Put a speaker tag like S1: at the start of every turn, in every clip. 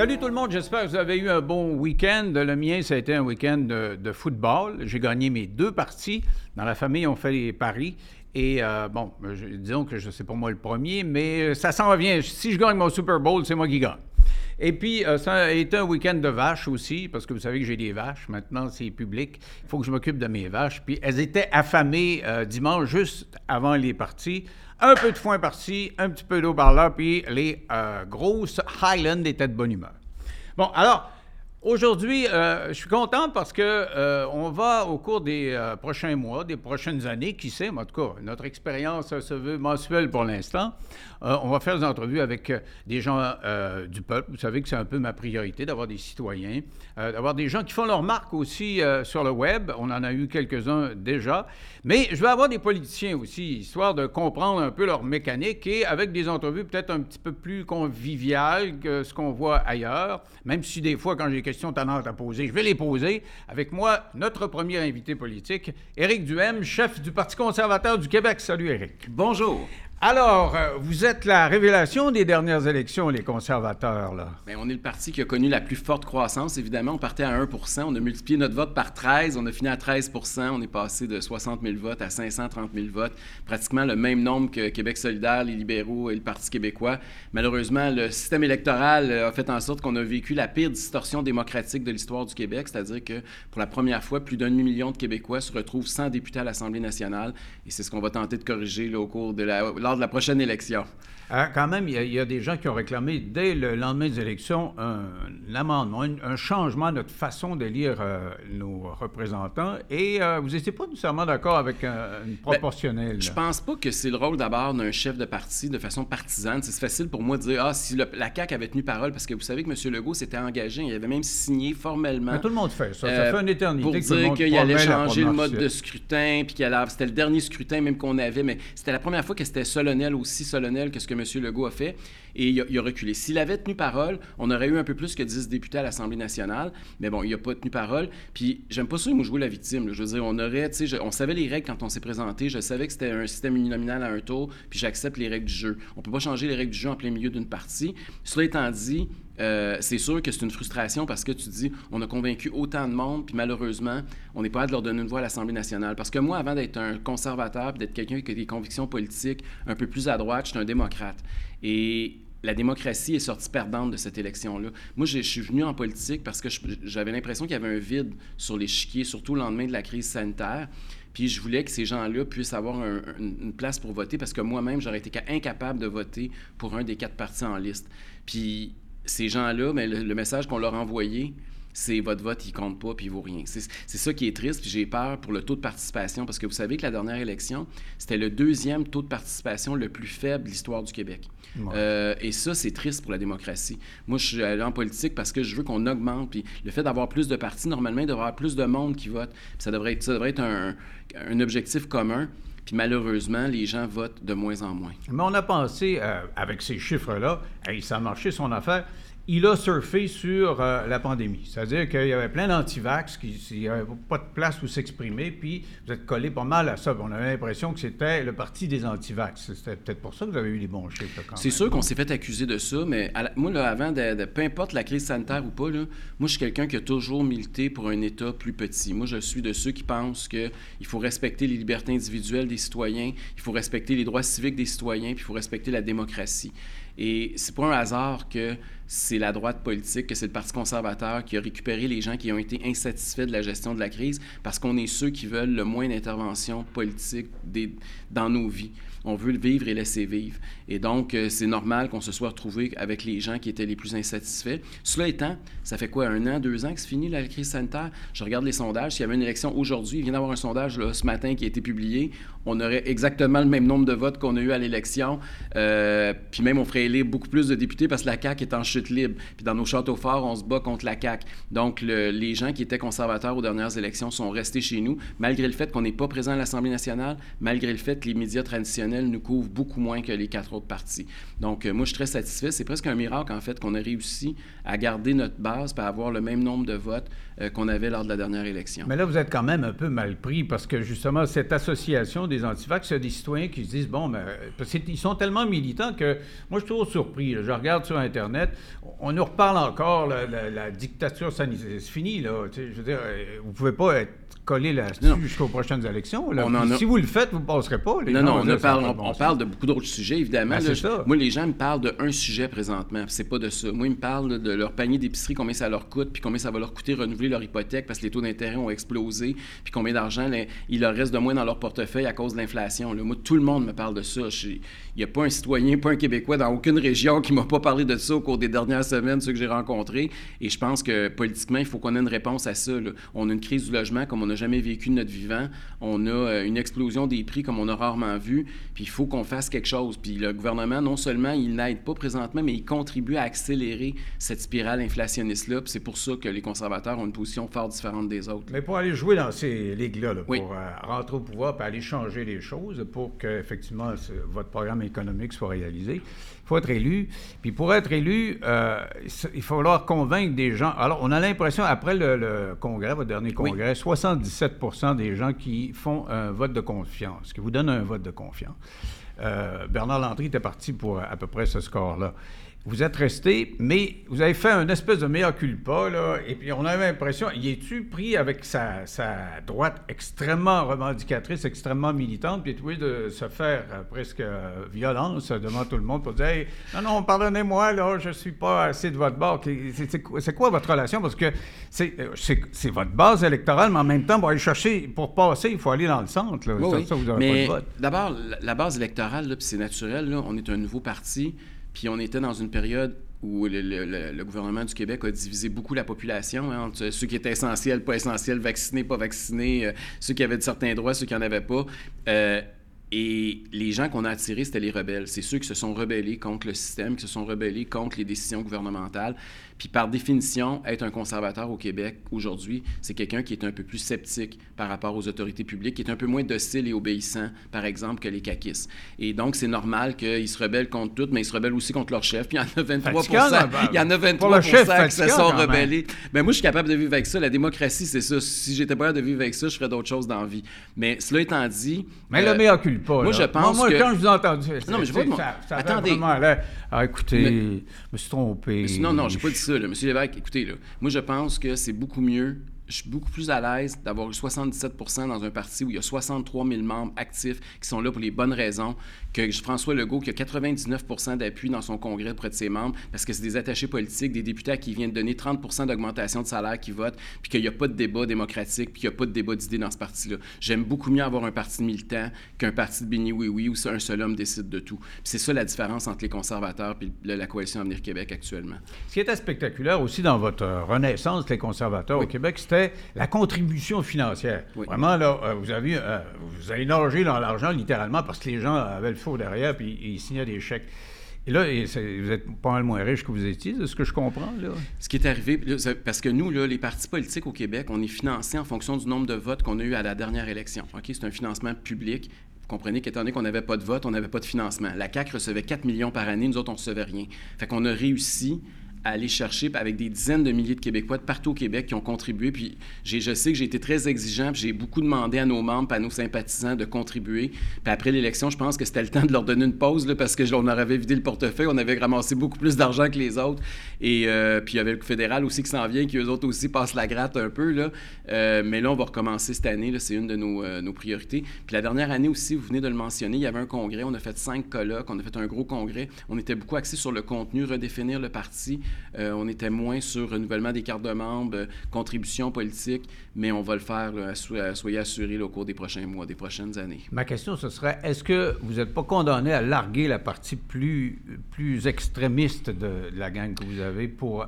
S1: Salut tout le monde, j'espère que vous avez eu un bon week-end. Le mien, ça a été un week-end de, football. J'ai gagné mes deux parties. Dans la famille, on fait les paris. Et euh, bon, disons que je sais pas moi le premier, mais ça s'en revient. Si je gagne mon Super Bowl, c'est moi qui gagne. Et puis, euh, ça a été un week-end de vaches aussi, parce que vous savez que j'ai des vaches. Maintenant, c'est public. Il faut que je m'occupe de mes vaches. Puis, elles étaient affamées euh, dimanche, juste avant les parties. Un peu de foin par-ci, un petit peu d'eau par-là, puis les euh, grosses Highlands étaient de bonne humeur. Bon, alors, aujourd'hui, euh, je suis content parce que euh, on va, au cours des euh, prochains mois, des prochaines années, qui sait, mais en tout cas, notre expérience se veut mensuelle pour l'instant, euh, on va faire des entrevues avec euh, des gens euh, du peuple. Vous savez que c'est un peu ma priorité d'avoir des citoyens, d'avoir des gens qui font leur marque aussi sur le web. On en a eu quelques-uns déjà. Mais je vais avoir des politiciens aussi, histoire de comprendre un peu leur mécanique et avec des entrevues peut-être un petit peu plus conviviales que ce qu'on voit ailleurs, même si des fois, quand j'ai des questions tannantes à poser, je vais les poser. Avec moi, notre premier invité politique, Éric Duhem, chef du Parti conservateur du Québec. Salut, Éric.
S2: Bonjour.
S1: Alors, euh, vous êtes la révélation des dernières élections, les conservateurs, là.
S2: Bien, on est le parti qui a connu la plus forte croissance. Évidemment, on partait à 1% On a multiplié notre vote par 13. On a fini à 13% On est passé de 60 000 votes à 530 000 votes. Pratiquement le même nombre que Québec solidaire, les libéraux et le Parti québécois. Malheureusement, le système électoral euh, a fait en sorte qu'on a vécu la pire distorsion démocratique de l'histoire du Québec. C'est-à-dire que pour la première fois, plus d'un demi-million de Québécois se retrouvent sans député à l'Assemblée nationale. Et c'est ce qu'on va tenter de corriger au cours de la, de la prochaine élection.
S1: Ah, quand même, il y, a, il y a des gens qui ont réclamé dès le lendemain des élections un, un amendement, un, un changement à notre façon d'élire euh, nos représentants. Et euh, vous n'étiez pas nécessairement d'accord avec euh, une proportionnelle.
S2: Je
S1: là.
S2: pense pas que c'est le rôle d'abord d'un chef de parti de façon partisane. C'est facile pour moi de dire ah si le- la CAQ avait tenu parole parce que vous savez que M. Legault s'était engagé, il avait même signé formellement.
S1: Mais tout le monde fait ça. Ça
S2: euh,
S1: fait une éternité
S2: pour
S1: que
S2: dire qu'il allait changer le mode de scrutin, puis qu'il allait- c'était le dernier scrutin même qu'on avait, mais c'était la première fois que c'était solennel, aussi solennel que ce que M. Legault a fait, et il a, reculé. S'il avait tenu parole, on aurait eu un peu plus que 10 députés à l'Assemblée nationale, mais bon, il n'a pas tenu parole, puis j'aime pas ça, moi, jouer la victime. Je veux dire, on aurait, tu sais, on savait les règles quand on s'est présenté, je savais que c'était un système uninominal à un tour, puis j'accepte les règles du jeu. On peut pas changer les règles du jeu en plein milieu d'une partie. Cela étant dit, euh, c'est sûr que c'est une frustration parce que tu dis, on a convaincu autant de monde, puis malheureusement, on n'est pas à de leur donner une voix à l'Assemblée nationale. Parce que moi, avant d'être un conservateur, d'être quelqu'un qui a des convictions politiques un peu plus à droite, je suis un démocrate. Et la démocratie est sortie perdante de cette élection-là. Moi, je suis venu en politique parce que j'avais l'impression qu'il y avait un vide sur l'échiquier, surtout au lendemain de la crise sanitaire. Puis je voulais que ces gens-là puissent avoir un- une place pour voter parce que moi-même, j'aurais été ca- incapable de voter pour un des quatre partis en liste. Puis ces gens-là, mais le, le message qu'on leur a envoyé, c'est votre vote, il compte pas, puis il vaut rien. C'est ça qui est triste, puis j'ai peur pour le taux de participation, parce que vous savez que la dernière élection, c'était le deuxième taux de participation le plus faible de l'histoire du Québec.
S1: Ouais.
S2: Euh, et ça, c'est triste pour la démocratie. Moi, je suis allé en politique parce que je veux qu'on augmente, puis le fait d'avoir plus de partis, normalement, il devrait y avoir plus de monde qui vote. Puis ça devrait être, ça devrait être un, un objectif commun. Malheureusement, les gens votent de moins en moins.
S1: Mais on a pensé, euh, avec ces chiffres-là, ça a marché son affaire. Il a surfé sur euh, la pandémie. C'est-à-dire qu'il y avait plein d'antivax, qui avait pas de place où s'exprimer, puis vous êtes collé pas mal à ça. On avait l'impression que c'était le parti des antivax. C'était peut-être pour ça que vous avez eu des bons chiffres.
S2: C'est sûr qu'on s'est fait accuser de ça, mais à la- moi, là, avant, de, de- peu importe la crise sanitaire ou pas, là, moi, je suis quelqu'un qui a toujours milité pour un État plus petit. Moi, je suis de ceux qui pensent qu'il faut respecter les libertés individuelles des citoyens, il faut respecter les droits civiques des citoyens, puis il faut respecter la démocratie. Et c'est pas un hasard que c'est la droite politique, que c'est le Parti conservateur qui a récupéré les gens qui ont été insatisfaits de la gestion de la crise, parce qu'on est ceux qui veulent le moins d'intervention politique dans nos vies. On veut vivre et laisser vivre. Et donc, euh, c'est normal qu'on se soit retrouvé avec les gens qui étaient les plus insatisfaits. Cela étant, ça fait quoi, un an, deux ans que c'est fini la crise sanitaire? Je regarde les sondages. S'il y avait une élection aujourd'hui, il vient d'avoir un sondage ce matin qui a été publié. On aurait exactement le même nombre de votes qu'on a eu à l'élection. Euh, puis même, on ferait élire beaucoup plus de députés parce que la CAQ est en chute libre. Puis dans nos châteaux forts, on se bat contre la CAQ. Donc, le- les gens qui étaient conservateurs aux dernières élections sont restés chez nous, malgré le fait qu'on n'est pas présent à l'Assemblée nationale, malgré le fait que les médias traditionnels nous couvrent beaucoup moins que les quatre autres partis. Donc, euh, moi, je suis très satisfait. C'est presque un miracle, en fait, qu'on a réussi à garder notre base et à avoir le même nombre de votes euh, qu'on avait lors de la dernière élection.
S1: Mais là, vous êtes quand même un peu mal pris parce que justement, cette association des antivax, il y a des citoyens qui se disent bon, mais parce qu'ils sont tellement militants que moi, je toujours surpris. Je regarde sur Internet, on nous reparle encore, la, dictature sanitaire. C'est fini, là. je veux dire, euh, vous pouvez pas être collé là-dessus jusqu'aux prochaines élections. Si vous le faites, vous ne passerez pas.
S2: non, non, on, parle, de beaucoup d'autres sujets, évidemment. Ben, moi, les gens me parlent d'un sujet présentement. C'est pas de ça. Moi, ils me parlent de leur panier d'épicerie, combien ça leur coûte, puis combien ça va leur coûter renouveler leur hypothèque parce que les taux d'intérêt ont explosé, puis combien d'argent il leur reste de moins dans leur portefeuille à cause de l'inflation. Moi, tout le monde me parle de ça. N'y a pas un citoyen, pas un Québécois dans aucune région qui m'a pas parlé de ça au cours des dernières semaines, ceux que j'ai rencontrés. Et je pense que politiquement, il faut qu'on ait une réponse à ça. On a une crise du logement comme on n'a jamais vécu de notre vivant. On a euh, une explosion des prix comme on a rarement vu. Puis il faut qu'on fasse quelque chose. Puis le gouvernement, non seulement il n'aide pas présentement, mais il contribue à accélérer cette spirale inflationniste-là. Puis c'est pour ça que les conservateurs ont une position fort différente des autres.
S1: Mais pour aller jouer dans ces ligues-là, pour euh, rentrer au pouvoir, puis aller changer les choses pour que effectivement votre programme économique soit réalisé, faut être élu. Puis pour être élu, euh, il faut falloir convaincre des gens. Alors, on a l'impression, après le, congrès, votre dernier congrès, 77% des gens qui font un vote de confiance, qui vous donnent un vote de confiance. Euh, Bernard Landry était parti pour à peu près ce score-là. Vous êtes resté, mais vous avez fait un espèce de meilleur culpa, là, et puis on avait l'impression, y est-tu pris avec sa, droite extrêmement revendicatrice, extrêmement militante, puis est de se faire euh, presque euh, violence devant tout le monde pour dire Non, non, pardonnez-moi, là, je suis pas assez de votre bord. C'est quoi votre relation? Parce que euh, c'est votre base électorale, mais en même temps, pour aller chercher, pour passer, il faut aller dans le centre. Là.
S2: Oui, ça, vous avez mais d'abord, la base électorale, puis c'est naturel, là, on est un nouveau parti. Puis on était dans une période où le, gouvernement du Québec a divisé beaucoup la population hein, entre ceux qui étaient essentiels, pas essentiels, vaccinés, pas vaccinés, euh, ceux qui avaient de certains droits, ceux qui n'en avaient pas. Euh, et les gens qu'on a attirés, c'était les rebelles. C'est ceux qui se sont rebellés contre le système, qui se sont rebellés contre les décisions gouvernementales. Puis par définition, être un conservateur au Québec aujourd'hui, c'est quelqu'un qui est un peu plus sceptique par rapport aux autorités publiques, qui est un peu moins docile et obéissant, par exemple, que les caquistes. Et donc, c'est normal qu'ils se rebellent contre tout, mais ils se rebellent aussi contre leur chef. Puis il y en a 23 il y en a 23 qui se sont rebellés. Mais ben, moi, je suis capable de vivre avec ça. La démocratie, c'est ça. Si j'étais pas capable de vivre avec ça, je ferais d'autres choses dans la vie. Mais cela étant dit...
S1: Mais le meilleur pas.
S2: Moi, je pense
S1: moi,
S2: que...
S1: quand je vous ai entendu...
S2: Non, mais je
S1: ça Attendez. Vraiment, ah, écoutez, je me suis trompé.
S2: non, non, j'ai pas dit ça. Là. Monsieur Lévesque, écoutez, là, moi, je pense que c'est beaucoup mieux je suis beaucoup plus à l'aise d'avoir eu 77% dans un parti où il y a 63 000 membres actifs qui sont là pour les bonnes raisons que François Legault qui a 99% d'appui dans son congrès auprès de ses membres parce que c'est des attachés politiques, des députés à qui viennent donner 30% d'augmentation de salaire qui votent, puis qu'il n'y a pas de débat démocratique, puis qu'il n'y a pas de débat d'idées dans ce parti-là. J'aime beaucoup mieux avoir un parti militant qu'un parti de béni oui oui où un seul homme décide de tout. c'est ça la différence entre les conservateurs et la coalition Avenir Québec actuellement.
S1: Ce qui était spectaculaire aussi dans votre renaissance des conservateurs au Québec, c'était la contribution financière. Vraiment, là, euh, vous avez, euh, vous avez nagé dans l'argent littéralement parce que les gens avaient le faux derrière puis ils signaient des chèques. Et là, vous êtes pas mal moins riche que vous étiez, c'est ce que je comprends. Là.
S2: Ce qui est arrivé, parce que nous, les partis politiques au Québec, on est financés en fonction du nombre de votes qu'on a eu à la dernière élection. Ok, C'est un financement public. Vous comprenez qu'étant donné qu'on n'avait pas de vote, on n'avait pas de financement. La CAQ recevait 4 millions par année, nous autres, on ne recevait rien. Fait qu'on a réussi à aller chercher avec des dizaines de milliers de Québécois de partout au Québec qui ont contribué. Puis je sais que j'ai été très exigeant, puis j'ai beaucoup demandé à nos membres, à nos sympathisants de contribuer. Puis après l'élection, je pense que c'était le temps de leur donner une pause là, parce que on avait vidé le portefeuille, on avait ramassé beaucoup plus d'argent que les autres. Et euh, puis il y avait le fédéral aussi qui s'en vient, qui eux autres aussi passent la gratte un peu. Là. Euh, mais là, on va recommencer cette année, c'est une de nos, euh, nos, priorités. Puis la dernière année aussi, vous venez de le mentionner, il y avait un congrès, on a fait cinq colloques, on a fait un gros congrès. On était beaucoup axé sur le contenu, redéfinir le parti. Euh, on était moins sur renouvellement des cartes de membres, euh, contribution politique, mais on va le faire, soyez assurés au cours des prochains mois, des prochaines années.
S1: Ma question, ce serait, est-ce que vous n'êtes pas condamné à larguer la partie plus, plus extrémiste de, la gang que vous avez pour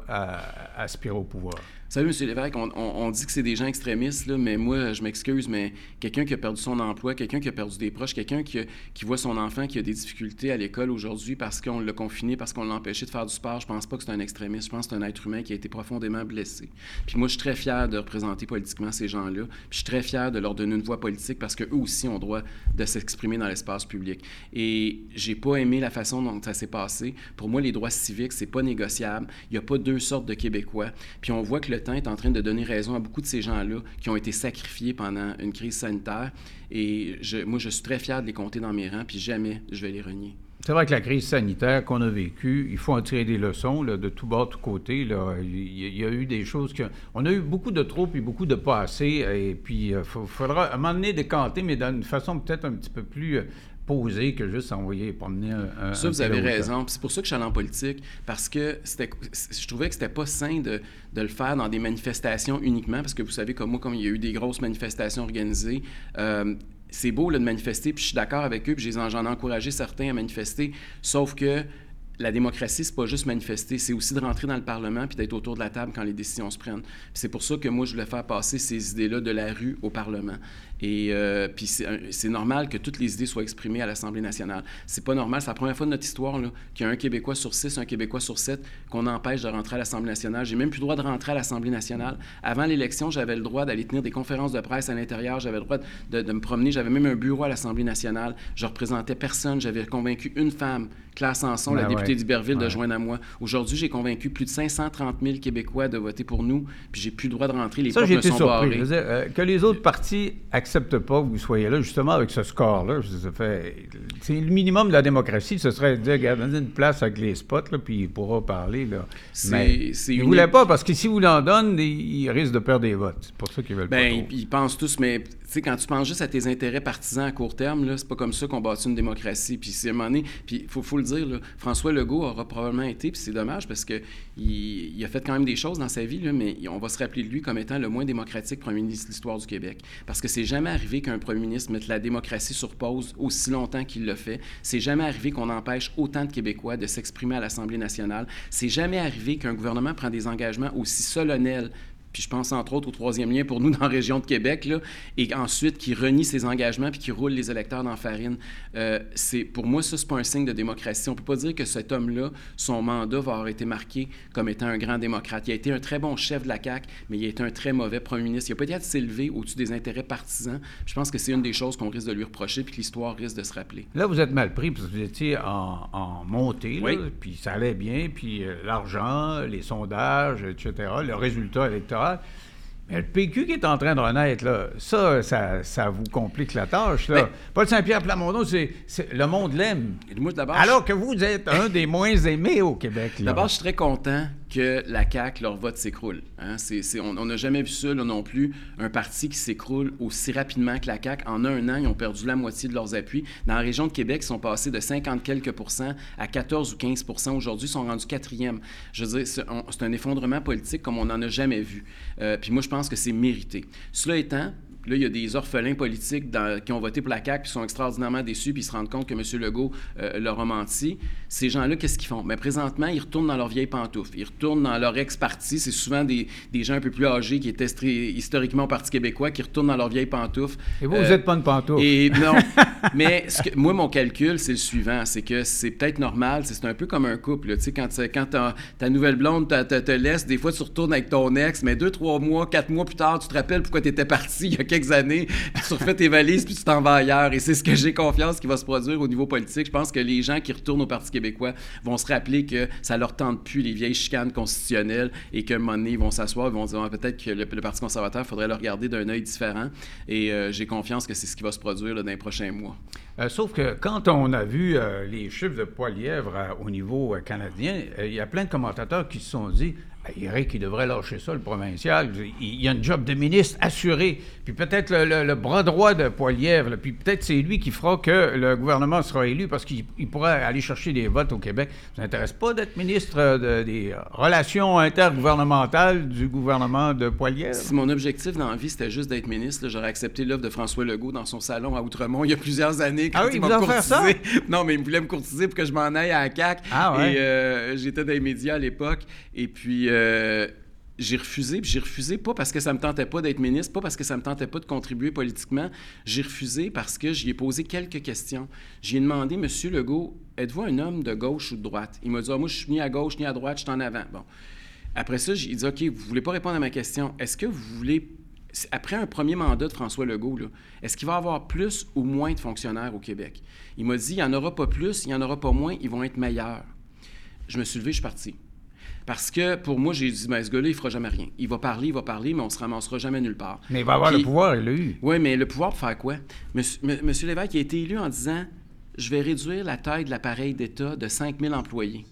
S1: aspirer au pouvoir?
S2: Salut, M. Lévesque, on, dit que c'est des gens extrémistes, là, mais moi, je m'excuse, mais quelqu'un qui a perdu son emploi, quelqu'un qui a perdu des proches, quelqu'un qui, voit son enfant qui a des difficultés à l'école aujourd'hui parce qu'on l'a confiné, parce qu'on l'a empêché de faire du sport, je pense pas que c'est un extrémiste. Je pense que c'est un être humain qui a été profondément blessé. Puis moi, je suis très fier de représenter politiquement ces gens-là. Puis je suis très fier de leur donner une voix politique parce qu'eux aussi ont droit de s'exprimer dans l'espace public. Et j'ai pas aimé la façon dont ça s'est passé. Pour moi, les droits civiques, c'est pas négociable. Il n'y a pas deux sortes de Québécois. Puis on voit que le temps est en train de donner raison à beaucoup de ces gens-là qui ont été sacrifiés pendant une crise sanitaire. Et moi, je suis très fier de les compter dans mes rangs, puis jamais je vais les renier.
S1: C'est vrai que la crise sanitaire qu'on a vécue, il faut en tirer des leçons de tout bord, de tout côté. Il, y a eu des choses que... On a eu beaucoup de trop et beaucoup de pas assez. Et puis, il euh, faudra à un moment donné décanter, mais d'une façon peut-être un petit peu plus que juste envoyer promener un.
S2: Ça, vous avez raison. C'est pour ça que je suis allé en politique, parce que je trouvais que c'était pas sain de, de, le faire dans des manifestations uniquement, parce que vous savez, comme moi, comme il y a eu des grosses manifestations organisées, euh, c'est beau de manifester, puis je suis d'accord avec eux, puis j'en ai encouragé certains à manifester, sauf que la démocratie, c'est pas juste manifester, c'est aussi de rentrer dans le Parlement puis d'être autour de la table quand les décisions se prennent. C'est pour ça que moi, je voulais faire passer ces idées-là de la rue au Parlement. Et euh, puis c'est normal que toutes les idées soient exprimées à l'Assemblée nationale. C'est pas normal, c'est la première fois de notre histoire qu'il y a un Québécois sur six, un Québécois sur sept qu'on empêche de rentrer à l'Assemblée nationale. J'ai même plus le droit de rentrer à l'Assemblée nationale. Avant l'élection, j'avais le droit d'aller tenir des conférences de presse à l'intérieur, j'avais le droit de, de me promener, j'avais même un bureau à l'Assemblée nationale. Je représentais personne, j'avais convaincu une femme Claire Sanson, la ben députée d'Iberville, de joindre à moi. Aujourd'hui, j'ai convaincu plus de 530 000 Québécois de voter pour nous, puis j'ai plus le droit de rentrer. Les
S1: ça, j'ai été sont surpris. Euh, que les autres partis acceptent pas que vous soyez là, justement, avec ce score-là, c'est le minimum de la démocratie. Ce serait de dire, une place avec les spots, là, puis il pourra parler. Là. Mais ils ne voulaient pas, parce que si vous l'en donnez, ils risquent de perdre des votes. C'est pour ça qu'ils veulent
S2: ben,
S1: pas.
S2: Ils, ils pensent tous, mais sais, quand tu penses juste à tes intérêts partisans à court terme, là, c'est pas comme ça qu'on bâtit une démocratie. Puis c'est un puis il faut, faut, le dire, François Legault aura probablement été, puis c'est dommage parce que il, a fait quand même des choses dans sa vie, là, mais on va se rappeler de lui comme étant le moins démocratique premier ministre de l'histoire du Québec. Parce que c'est jamais arrivé qu'un premier ministre mette la démocratie sur pause aussi longtemps qu'il le fait. C'est jamais arrivé qu'on empêche autant de Québécois de s'exprimer à l'Assemblée nationale. C'est jamais arrivé qu'un gouvernement prend des engagements aussi solennels puis je pense entre autres au troisième lien pour nous dans la région de Québec, là, et ensuite qui renie ses engagements puis qui roule les électeurs dans la farine. Euh, c'est, pour moi, ça, c'est pas un signe de démocratie. On peut pas dire que cet homme-là, son mandat va avoir été marqué comme étant un grand démocrate. Il a été un très bon chef de la CAQ, mais il a été un très mauvais premier ministre. Il a peut-être s'élever au-dessus des intérêts partisans. Je pense que c'est une des choses qu'on risque de lui reprocher puis que l'histoire risque de se rappeler.
S1: Là, vous êtes mal pris parce que vous étiez en, montée, là, puis ça allait bien, puis euh, l'argent, les sondages, etc., le résultat électoral mais le PQ qui est en train de renaître, là, ça, ça, vous complique la tâche. Là. Paul Saint-Pierre Plamondon, c'est, le monde l'aime. Alors que vous êtes un des moins aimés au Québec.
S2: D'abord, je suis très content que la CAQ, leur vote s'écroule. Hein. on n'a jamais vu ça non plus, un parti qui s'écroule aussi rapidement que la CAQ. En un an, ils ont perdu la moitié de leurs appuis. Dans la région de Québec, ils sont passés de 50 quelques pourcents à 14 ou 15% Aujourd'hui, ils sont rendus quatrième. Je veux dire, c'est un, effondrement politique comme on n'en a jamais vu. Euh, puis moi, je pense que c'est mérité. Cela étant, là, il y a des orphelins politiques qui ont voté pour la CAQ, puis sont extraordinairement déçus, puis ils se rendent compte que M. Legault euh, leur a menti. Ces gens-là, qu'est-ce qu'ils font? Mais présentement, ils retournent dans leur vieille pantoufle. Ils retournent dans leur ex-parti. C'est souvent des, gens un peu plus âgés qui étaient historiquement au Parti québécois qui retournent dans leur vieille pantoufle.
S1: Et vous, vous n'êtes euh, pas une pantoufle.
S2: Et non. mais moi, mon calcul, c'est le suivant. C'est que c'est peut-être normal. C'est un peu comme un couple. Tu sais, quand, quand ta nouvelle blonde te, te, laisse, des fois, tu retournes avec ton ex, mais deux, trois mois, quatre mois plus tard, tu te rappelles pourquoi tu étais parti il y a quelques années, puis tu refais tes valises, puis tu t'en vas ailleurs. Et c'est ce que j'ai confiance qui va se produire au niveau politique. Je pense que les gens qui retournent au Parti québécois vont se rappeler que ça leur tente plus les vieilles chicanes constitutionnelles et qu'à un moment donné, ils vont s'asseoir, ils vont dire ah, peut-être que le, Parti conservateur, faudrait le regarder d'un œil différent. Et euh, j'ai confiance que c'est ce qui va se produire dans les prochains mois.
S1: Euh, sauf que quand on a vu euh, les chiffres de Poilièvre au niveau canadien, il y a plein de commentateurs qui se sont dit Eric, il devrait lâcher ça, le provincial. Il, y a un job de ministre assuré. Puis peut-être le, bras droit de Poilièvre. Puis peut-être c'est lui qui fera que le gouvernement sera élu parce qu'il pourra aller chercher des votes au Québec. Ça n'intéresse pas d'être ministre des relations intergouvernementales du gouvernement de Poilièvre?
S2: Si mon objectif dans la vie, c'était juste d'être ministre, j'aurais accepté l'offre de François Legault dans son salon à Outremont il y a plusieurs années.
S1: Quand ah oui, il m'a
S2: courtisé. Non, mais il voulait me courtiser pour que je m'en aille à la CAQ. Ah ouais. Et euh, j'étais dans les médias à l'époque. Et puis... Euh, j'ai refusé, puis j'ai refusé pas parce que ça me tentait pas d'être ministre, pas parce que ça me tentait pas de contribuer politiquement. J'ai refusé parce que j'y ai posé quelques questions. J'ai demandé, Monsieur Legault, êtes-vous un homme de gauche ou de droite? Il m'a dit, ah, moi, je suis ni à gauche ni à droite, je suis en avant. Bon. Après ça, j'ai dit, OK, vous voulez pas répondre à ma question. Est-ce que vous voulez, après un premier mandat de François Legault, est-ce qu'il va y avoir plus ou moins de fonctionnaires au Québec? Il m'a dit, il n'y en aura pas plus, il n'y en aura pas moins, ils vont être meilleurs. Je me suis levé, je suis parti. Parce que pour moi, j'ai dit, ben, ce gars-là, il fera jamais rien. Il va parler, il va parler, mais on ne se ramassera jamais nulle part.
S1: Mais il va avoir le pouvoir, il l'a eu.
S2: Oui, mais le pouvoir pour faire quoi? Monsieur, Monsieur Lévesque a été élu en disant je vais réduire la taille de l'appareil d'État de 5 000 employés.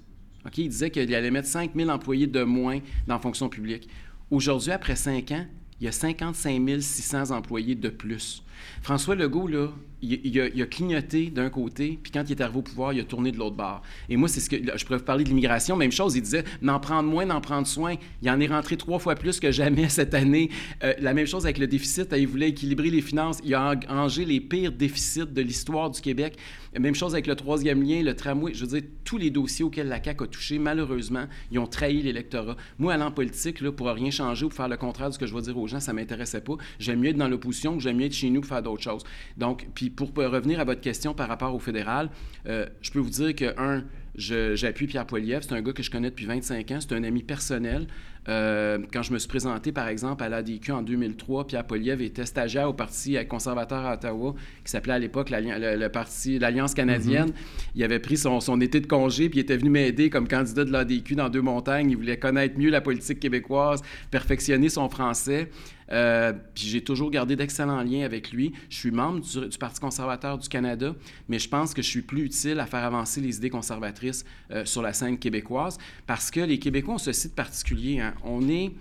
S2: OK? Il disait qu'il allait mettre 5 000 employés de moins dans la fonction publique. Aujourd'hui, après 5 ans, il y a 55 600 employés de plus. François Legault, là, il, a, clignoté d'un côté, puis quand il est arrivé au pouvoir, il a tourné de l'autre bord. Et moi, c'est ce que je pourrais vous parler de l'immigration. Même chose, il disait n'en prendre moins, n'en prendre soin. Il en est rentré trois fois plus que jamais cette année. Euh, la même chose avec le déficit. Il voulait équilibrer les finances. Il a engrangé les pires déficits de l'histoire du Québec. Même chose avec le troisième lien, le tramway. Je veux dire, tous les dossiers auxquels la CAQ a touché, malheureusement, ils ont trahi l'électorat. Moi, allant en politique, là, pour rien changer ou faire le contraire de ce que je vais dire aux gens, ça ne m'intéressait pas. J'aime mieux être dans l'opposition que j'aime mieux être chez nous pour faire d'autres choses. Donc, puis pour revenir à votre question par rapport au fédéral, euh, je peux vous dire que, un, j'appuie Pierre Poilievre. C'est un gars que je connais depuis 25 ans. C'est un ami personnel. Euh, quand je me suis présenté, par exemple, à l'ADQ en 2003, Pierre Poliev était stagiaire au Parti conservateur à Ottawa, qui s'appelait à l'époque le, Parti l'Alliance canadienne. Mm-hmm. Il avait pris son, son, été de congé, puis il était venu m'aider comme candidat de l'ADQ dans Deux-Montagnes. Il voulait connaître mieux la politique québécoise, perfectionner son français. Euh, puis j'ai toujours gardé d'excellents liens avec lui. Je suis membre du, Parti conservateur du Canada, mais je pense que je suis plus utile à faire avancer les idées conservatrices euh, sur la scène québécoise parce que les Québécois ont ce site particulier. Hein. On est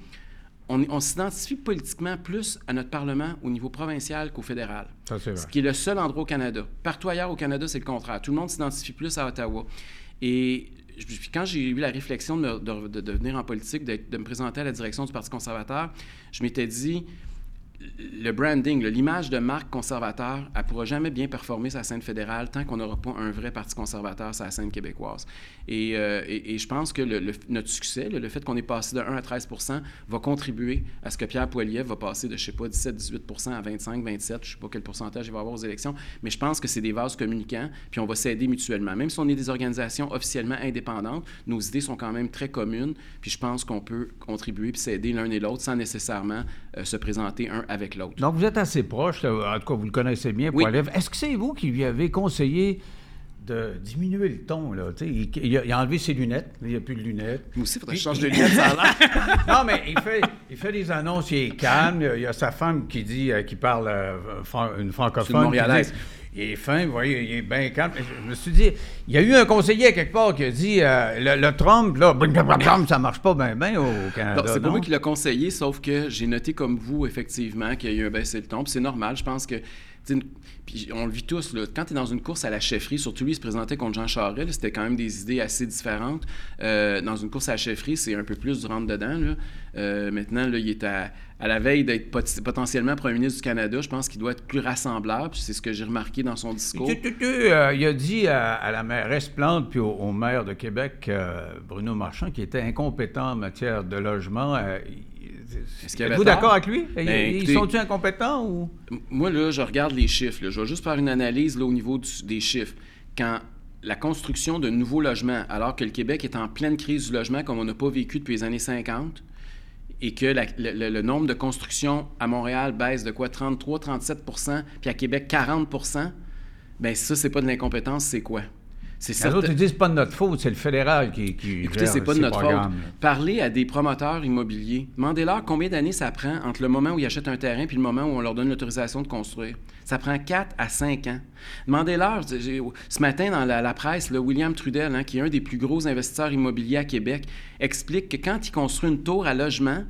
S2: on, s'identifie politiquement plus à notre Parlement au niveau provincial qu'au fédéral.
S1: Ça, vrai.
S2: Ce qui est le seul endroit au Canada. Partout ailleurs au Canada, c'est le contraire. Tout le monde s'identifie plus à Ottawa. Et quand j'ai eu la réflexion de, de, venir en politique, de, me présenter à la direction du Parti conservateur, je m'étais dit, le branding, l'image de marque conservateur, elle ne pourra jamais bien performer sa scène fédérale tant qu'on n'aura pas un vrai parti conservateur sur la scène québécoise. Et, euh, je pense que notre succès, le, fait qu'on est passé de 1 à 13 va contribuer à ce que Pierre Poilievre va passer de, je sais pas, 17-18% à 25, 27, je sais pas quel pourcentage il va avoir aux élections, mais je pense que c'est des vases communicants, puis on va s'aider mutuellement. Même si on est des organisations officiellement indépendantes, nos idées sont quand même très communes, puis je pense qu'on peut contribuer puis s'aider l'un et l'autre sans nécessairement euh, se présenter un avec l'autre.
S1: Donc, vous êtes assez proche, en tout cas, vous le connaissez bien, oui. Est-ce que c'est vous qui lui avez conseillé de diminuer le ton. Là? Il, il, a, il, a, enlevé ses lunettes. Il n'y a plus de lunettes.
S2: Moi aussi, il faudrait que je change de lunettes, ça a
S1: non, mais il fait, il fait des annonces, il est calme. Il y a sa femme qui dit, euh, qui parle euh, une francophone. Une
S2: montréalaise.
S1: Il est fin, vous voyez, il est bien calme. Je me suis dit, il y a eu un conseiller quelque part qui a dit euh, le, Trump, là, ça marche pas bien ben au Canada.
S2: C'est pas moi qui l'a conseillé, sauf que j'ai noté comme vous, effectivement, qu'il y a eu un baissé de ton. C'est normal, je pense que puis on le vit tous, là, quand tu es dans une course à la chefferie, surtout lui, il se présentait contre Jean Charest, c'était quand même des idées assez différentes. Euh, dans une course à la chefferie, c'est un peu plus du rentre-dedans. Là. Euh, maintenant, là, il est à, la veille d'être potentiellement premier ministre du Canada. Je pense qu'il doit être plus rassemblable, c'est ce que j'ai remarqué dans son discours.
S1: Euh, il a dit à, la mairesse Plante puis au, maire de Québec, Bruno Marchand, qui était incompétent en matière de logement. Êtes-vous d'accord avec lui? Ben, ils sont-ils incompétents ou?
S2: Moi, là, je regarde les chiffres. Je vais juste faire une analyse au niveau des chiffres. Quand la construction de nouveaux logements, alors que le Québec est en pleine crise du logement comme on n'a pas vécu depuis les années 50, et que le, nombre de constructions à Montréal baisse de quoi 33, 37% puis à Québec 40 bien ça, c'est pas de l'incompétence, c'est quoi?
S1: C'est Les autres, ils disent pas de notre faute, c'est le fédéral qui, qui
S2: Écoutez, c'est pas de notre faute. Parlez à des promoteurs immobiliers. Demandez-leur combien d'années ça prend entre le moment où ils achètent un terrain et le moment où on leur donne l'autorisation de construire. Ça prend 4 à 5 ans. Demandez-leur, ce matin dans la, presse, le William Trudel, hein, qui est un des plus gros investisseurs immobiliers à Québec, explique que quand il construit une tour à logement,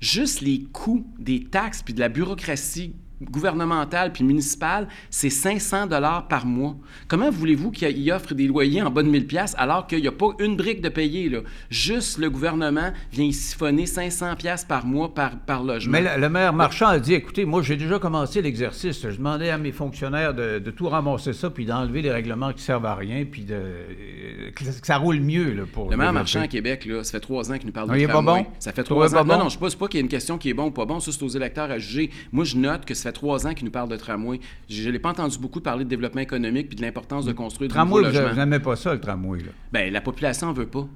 S2: juste les coûts des taxes puis de la bureaucratie gouvernementale puis municipale, c'est 500 dollars par mois. Comment voulez-vous qu'il offre des loyers en bas de 1000 pièces alors qu'il n'y a pas une brique de payer là? Juste le gouvernement vient siphonner 500 pièces par mois par, par logement.
S1: Mais le, maire Marchand a dit écoutez, moi j'ai déjà commencé l'exercice, je demandais à mes fonctionnaires de, tout ramasser ça puis d'enlever les règlements qui servent à rien puis de que ça roule mieux là, pour
S2: Le maire Marchand à Québec là, ça fait trois ans qu'il nous parle
S1: de
S2: tramway.
S1: Pas bon?
S2: Ça fait trois ans. Non non, je ne sais pas qu'il y a une question qui est bon ou pas bon, ça c'est aux électeurs à juger. Moi je note que fait trois ans qu'il nous parle de tramway. Je ne l'ai pas entendu beaucoup parler de développement économique puis de l'importance de construire
S1: tramway, de nouveaux logements. N'aimez pas ça, le tramway? Là.
S2: Bien, la population n'en veut pas.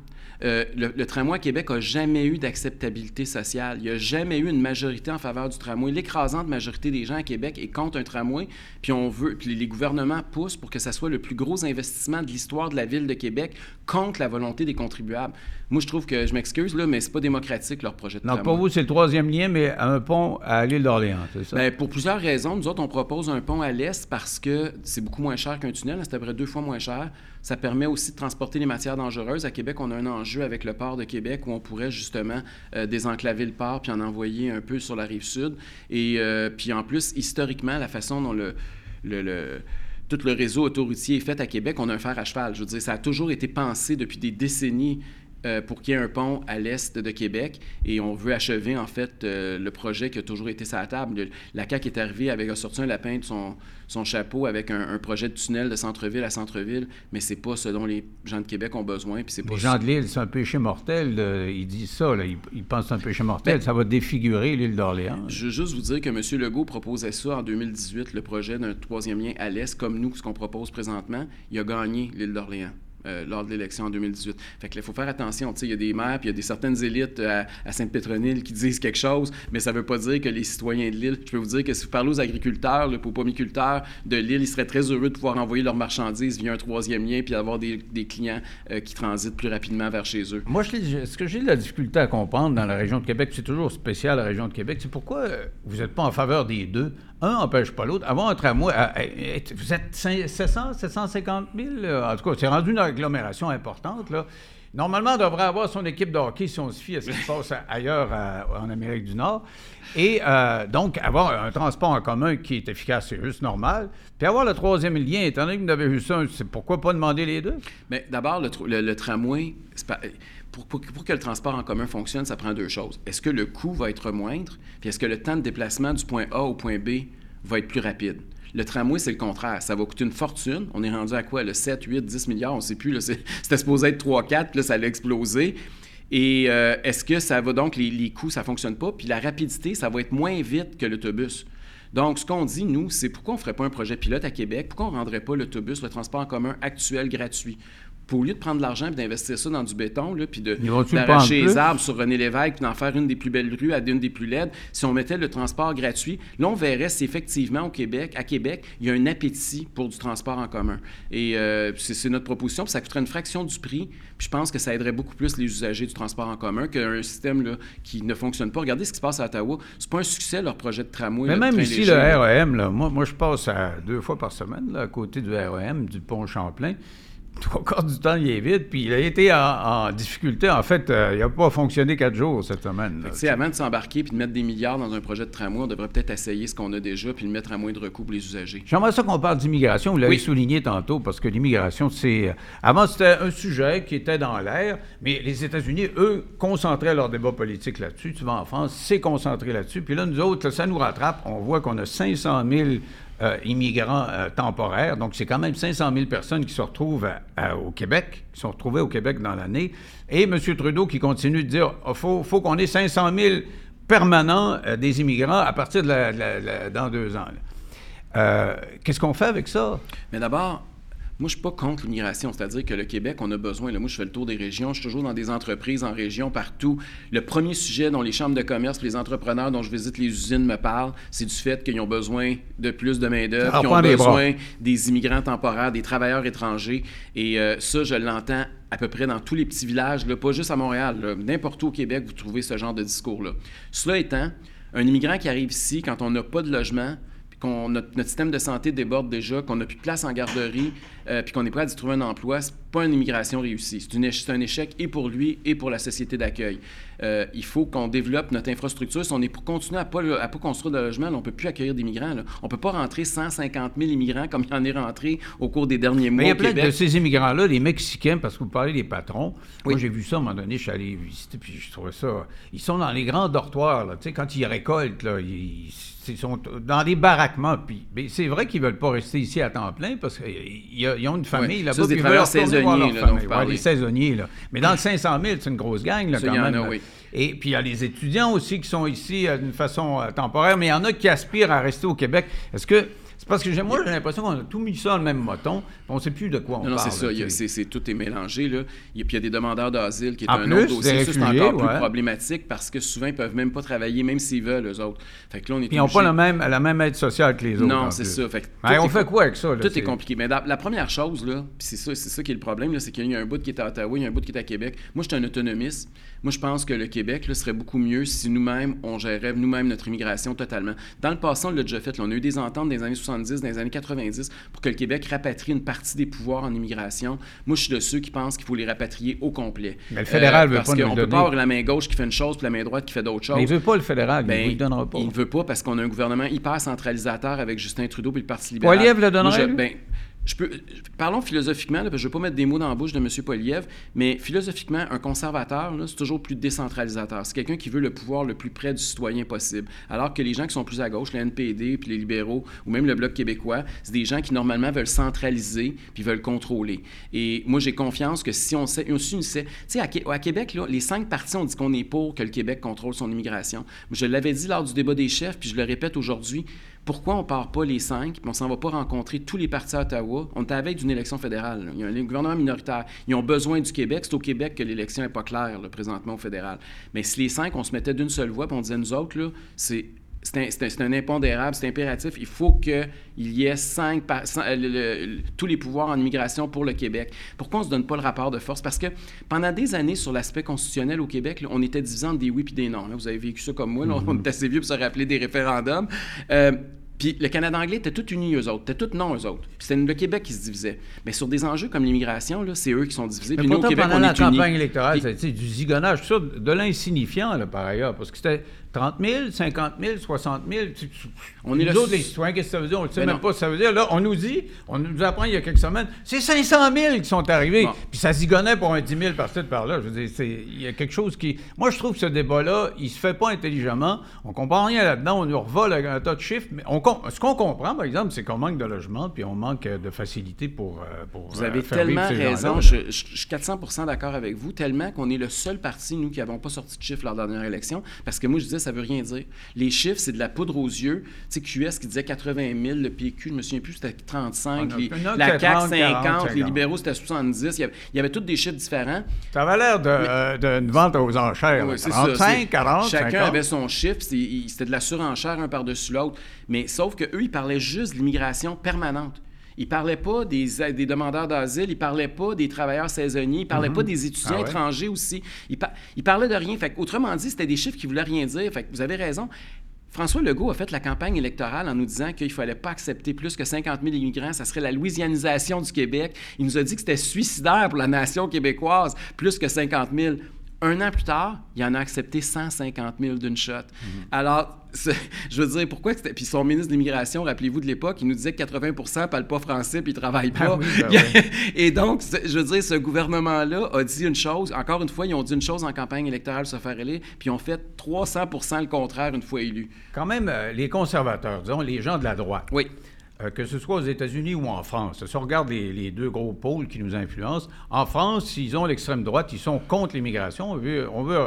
S2: euh, le, tramway à Québec n'a jamais eu d'acceptabilité sociale. Il n'y a jamais eu une majorité en faveur du tramway. L'écrasante majorité des gens à Québec est contre un tramway, puis on veut, puis les gouvernements poussent pour que ça soit le plus gros investissement de l'histoire de la ville de Québec contre la volonté des contribuables. Moi, je trouve que, je m'excuse, là, mais c'est pas démocratique leur projet de
S1: non, pour vous, c'est le troisième lien, mais un pont à l'île d'Orléans, c'est ça?
S2: Bien, pour plusieurs raisons. Nous autres, on propose un pont à l'est parce que c'est beaucoup moins cher qu'un tunnel. C'est à peu près deux fois moins cher. Ça permet aussi de transporter les matières dangereuses. À Québec, on a un enjeu avec le port de Québec où on pourrait justement euh, désenclaver le port puis en envoyer un peu sur la rive sud. Et euh, puis en plus, historiquement, la façon dont le, le, tout le réseau autoroutier est fait à Québec, on a un fer à cheval. Je veux dire, ça a toujours été pensé depuis des décennies euh, pour qu'il y ait un pont à l'est de Québec. Et on veut achever, en fait, euh, le projet qui a toujours été sur la table. la CAQ est arrivée avec, a sorti un lapin de son, son chapeau avec un, projet de tunnel de centre-ville à centre-ville, mais c'est pas ce dont les gens de Québec ont besoin. Puis c'est pas
S1: les gens de l'île, c'est un péché mortel. ils disent ça, là. Ils, pensent que c'est un péché mortel. Ben, ça va défigurer l'île d'Orléans.
S2: Je veux juste vous dire que M. Legault proposait ça en 2018, le projet d'un troisième lien à l'est, comme nous, ce qu'on propose présentement. Il a gagné l'île d'Orléans. Euh, lors de l'élection en 2018. Fait que il faut faire attention. Il y a des maires, puis il y a des certaines élites à, Sainte-Pétronille qui disent quelque chose, mais ça ne veut pas dire que les citoyens de l'île, je peux vous dire que si vous parlez aux agriculteurs, les pomiculteurs de l'île, ils seraient très heureux de pouvoir envoyer leurs marchandises via un troisième lien puis avoir des, clients euh, qui transitent plus rapidement vers chez eux.
S1: Moi, ce que j'ai de la difficulté à comprendre dans la région de Québec, c'est toujours spécial la région de Québec, c'est pourquoi euh, vous n'êtes pas en faveur des deux? Un n'empêche pas l'autre. Avoir un tramway, vous êtes 700, 750 000, en tout cas, c'est rendu une agglomération importante, là. Normalement, on devrait avoir son équipe de hockey si on se fie à ce qui se passe ailleurs en Amérique du Nord. Et euh, donc, avoir un transport en commun qui est efficace, c'est juste normal. Puis avoir le troisième lien, étant donné que vous avez vu ça, pourquoi pas demander les deux?
S2: Mais d'abord, le, tramway, pour, que le transport en commun fonctionne, ça prend deux choses. Est-ce que le coût va être moindre? Puis est-ce que le temps de déplacement du point A au point B va être plus rapide? Le tramway, c'est le contraire. Ça va coûter une fortune. On est rendu à quoi? Le 7, 8, 10 milliards, on ne sait plus. C'était supposé être 3, 4, là, ça allait exploser. Et euh, est-ce que ça va donc, les, les coûts, ça ne fonctionne pas? Puis la rapidité, ça va être moins vite que l'autobus. Donc, ce qu'on dit, nous, c'est pourquoi on ne ferait pas un projet pilote à Québec? Pourquoi on ne rendrait pas l'autobus, le transport en commun actuel gratuit? Au lieu de prendre de l'argent et d'investir ça dans du béton, là, puis d'arracher les arbres sur René Lévesque, puis d'en faire une des plus belles rues à une des plus laides, si on mettait le transport gratuit, là, on verrait si effectivement au Québec, à Québec, il y a un appétit pour du transport en commun. Et euh, c'est notre proposition, puis ça coûterait une fraction du prix, puis je pense que ça aiderait beaucoup plus les usagers du transport en commun qu'un système là, qui ne fonctionne pas. Regardez ce qui se passe à Ottawa. C'est pas un succès, leur projet de tramway.
S1: Mais même ici, le REM, là, moi, moi, je passe à deux fois par semaine à côté du REM, du pont Champlain trois quarts du temps, il est vide. Puis il a été en, difficulté. En fait, euh, il n'a pas fonctionné quatre jours cette semaine.
S2: Sais, avant de s'embarquer puis de mettre des milliards dans un projet de tramway, on devrait peut-être essayer ce qu'on a déjà puis le mettre à moindre coût pour les usagers.
S1: J'aimerais ça qu'on parle d'immigration. Vous l'avez souligné tantôt parce que l'immigration, c'est. Euh, avant, c'était un sujet qui était dans l'air, mais les États-Unis, eux, concentraient leur débat politique là-dessus. Tu vas en France, c'est concentré là-dessus. Puis là, nous autres, ça nous rattrape. On voit qu'on a 500 000 euh, immigrants euh, temporaires. Donc, c'est quand même 500 000 personnes qui se retrouvent au Québec, qui sont retrouvées au Québec dans l'année. Et M. Trudeau qui continue de dire il oh, faut, qu'on ait 500 000 permanents euh, des immigrants à partir de dans deux ans. Qu'est-ce qu'on fait avec ça?
S2: Mais d'abord, moi, je ne suis pas contre l'immigration, c'est-à-dire que le Québec, on a besoin. Là, moi, je fais le tour des régions, je suis toujours dans des entreprises en région, partout. Le premier sujet dont les chambres de commerce, les entrepreneurs dont je visite les usines me parlent, c'est du fait qu'ils ont besoin de plus de main-d'œuvre, qu'ils ont besoin des immigrants temporaires, des travailleurs étrangers. Et euh, ça, je l'entends à peu près dans tous les petits villages, là, pas juste à Montréal. N'importe où au Québec, vous trouvez ce genre de discours-là. Cela étant, un immigrant qui arrive ici, quand on n'a pas de logement, qu'on notre, notre, système de santé déborde déjà, qu'on n'a plus de place en garderie, euh, puis qu'on est prêt à y trouver un emploi, c'est pas une immigration réussie. C'est, un échec et pour lui et pour la société d'accueil. Euh, il faut qu'on développe notre infrastructure. Si on est pour continuer à ne pas, pas, construire de logement, on ne peut plus accueillir des migrants. On ne peut pas rentrer 150 000 immigrants comme il y en est rentré au cours des derniers mois.
S1: Mais il y a plein de ces immigrants-là, les Mexicains, parce que vous parlez des patrons. Moi, j'ai vu ça à un moment donné, je suis allé visiter, puis je trouvais ça. Ils sont dans les grands dortoirs. Là, quand ils récoltent, là, ils ils sont dans des baraquements. Puis, c'est vrai qu'ils ne veulent pas rester ici à temps plein parce qu'ils ont une famille là-bas.
S2: C'est des travailleurs saisonniers. Là,
S1: des saisonniers. Là. Mais dans le 500 000, c'est une grosse gang là, quand même. oui. Et puis il y a les étudiants aussi qui sont ici euh, d'une façon euh, temporaire, mais il y en a qui aspirent à rester au Québec. Est-ce que parce que moi, j'ai l'impression qu'on a tout mis ça dans le même moton, on ne sait plus de quoi on
S2: non,
S1: parle.
S2: Non, c'est ça. c'est, tout est mélangé. Là. Et puis, il y a des demandeurs d'asile qui est un autre dossier. C'est encore plus problématique parce que souvent, ils ne peuvent même pas travailler, même s'ils veulent, eux autres.
S1: Fait que là, on est ils n'ont pas la même, la même aide sociale que les autres.
S2: Non, c'est ça.
S1: Fait on fait quoi avec ça?
S2: tout est... compliqué. Mais la, première chose, là, c'est ça, ça qui est le problème, c'est qu'il y a un bout qui est à Ottawa, il y a un bout qui est à Québec. Moi, je suis un autonomiste. Moi, je pense que le Québec là, serait beaucoup mieux si nous-mêmes, on gérait nous-mêmes notre immigration totalement. Dans le passé, on l'a déjà fait. on a eu des ententes les années 70, dans les années 90 pour que le Québec rapatrie une partie des pouvoirs en immigration. Moi, je suis de ceux qui pensent qu'il faut les rapatrier au complet.
S1: Mais le fédéral euh, veut
S2: parce
S1: pas
S2: qu'on ne peut pas avoir la main gauche qui fait une chose puis la main droite qui fait d'autres choses.
S1: Mais il veut pas le fédéral, ben, il ne donnera pas.
S2: Il ne veut pas parce qu'on a un gouvernement hyper centralisateur avec Justin Trudeau et le Parti libéral.
S1: Poiliev le donnerait?
S2: Ben, je peux, parlons philosophiquement, je ne veux pas mettre des mots dans la bouche de M. Poliev, mais philosophiquement, un conservateur, c'est toujours plus décentralisateur. C'est quelqu'un qui veut le pouvoir le plus près du citoyen possible. Alors que les gens qui sont plus à gauche, le NPD, puis les libéraux, ou même le Bloc québécois, c'est des gens qui normalement veulent centraliser puis veulent contrôler. Et moi, j'ai confiance que si on sait, si on sait, tu sais, à, Québec, les cinq partis ont dit qu'on est pour que le Québec contrôle son immigration. Je l'avais dit lors du débat des chefs, puis je le répète aujourd'hui, pourquoi on ne part pas les cinq, puis on s'en va pas rencontrer tous les partis à Ottawa? On est avec d'une élection fédérale. Il y a un gouvernement minoritaire. Ils ont besoin du Québec. C'est au Québec que l'élection n'est pas claire, présentement, au fédéral. Mais si les cinq, on se mettait d'une seule voix, puis on disait, nous autres, là, c'est c'est un, impondérable, c'est impératif. Il faut qu'il y ait cinq, tous les pouvoirs en immigration pour le Québec. Pourquoi on ne se donne pas le rapport de force? Parce que pendant des années, sur l'aspect constitutionnel au Québec, on était divisant des oui et des non. Vous avez vécu ça comme moi. On mm-hmm. est assez vieux pour se rappeler des référendums. Euh, puis le Canada anglais était tout unis, eux autres. Était tout non, eux autres. Puis c'était le Québec qui se divisait. Mais sur des enjeux comme l'immigration, c'est eux qui sont divisés.
S1: puis
S2: nous, au
S1: Québec,
S2: pendant
S1: on la campagne électorale, c'était du zigonnage, tout ça, de l'insignifiant, par ailleurs. Parce que c'était 30 000, 50 000, 60 000. On est nous autres, les citoyens, qu'est-ce que ça veut dire? On ne sait même pas ce que ça veut dire. Là, on nous dit, on nous apprend il y a quelques semaines, c'est 500 000 qui sont arrivés. Puis ça zigonnait pour un 10 000 par-ci, par-là. Je veux dire, il y a quelque chose qui... Moi, je trouve que ce débat-là, il se fait pas intelligemment. On comprend rien là-dedans. On nous revole un tas de chiffres. Mais on, ce qu'on comprend, par exemple, c'est qu'on manque de logement puis on manque de facilité pour, euh, pour
S2: Vous avez euh, tellement raison. Je, je, suis 400 d'accord avec vous, tellement qu'on est le seul parti, nous, qui n'avons pas sorti de chiffres lors de la dernière élection. Parce que moi, je disais, ça veut rien dire. Les chiffres, c'est de la poudre aux yeux. Tu sais, QS qui disait 80 000, le PQ, je me souviens plus, c'était 35, la CAQ 50, les libéraux, c'était 70. Il y, avait, tous des chiffres différents.
S1: Ça avait l'air d'une de, vente aux enchères. 35, 40,
S2: Chacun avait son chiffre, c'était de la surenchère un par-dessus l'autre. Mais sauf qu'eux, ils parlaient juste de l'immigration permanente. Ils ne parlaient pas des, des demandeurs d'asile, ils ne parlaient pas des travailleurs saisonniers, ils ne parlaient pas mhm. des étudiants ah étrangers aussi. Ils, ne parlaient de rien. Fait autrement dit, c'était des chiffres qui ne voulaient rien dire. Fait vous avez raison. François Legault a fait la campagne électorale en nous disant qu'il ne fallait pas accepter plus que 50 000 immigrants, ça serait la louisianisation du Québec. Il nous a dit que c'était suicidaire pour la nation québécoise, plus que 50 000. Un an plus tard, il en a accepté 150 000 d'une shot. Mhm. Alors, je veux dire, pourquoi Puis son ministre de l'Immigration, rappelez-vous de l'époque, il nous disait que 80% ne parlent pas français puis ils ne travaillent ah pas. Ben Et donc, je veux dire, ce gouvernement-là a dit une chose. Encore une fois, ils ont dit une chose en campagne électorale, se faire élire, puis ils ont fait 300% le contraire une fois élus.
S1: Quand même, euh, les conservateurs, disons, les gens de la droite.
S2: Oui
S1: euh, que ce soit aux États-Unis ou en France. Si on regarde les, deux gros pôles qui nous influencent, en France, s'ils ont l'extrême droite, ils sont contre l'immigration. On veut, on veut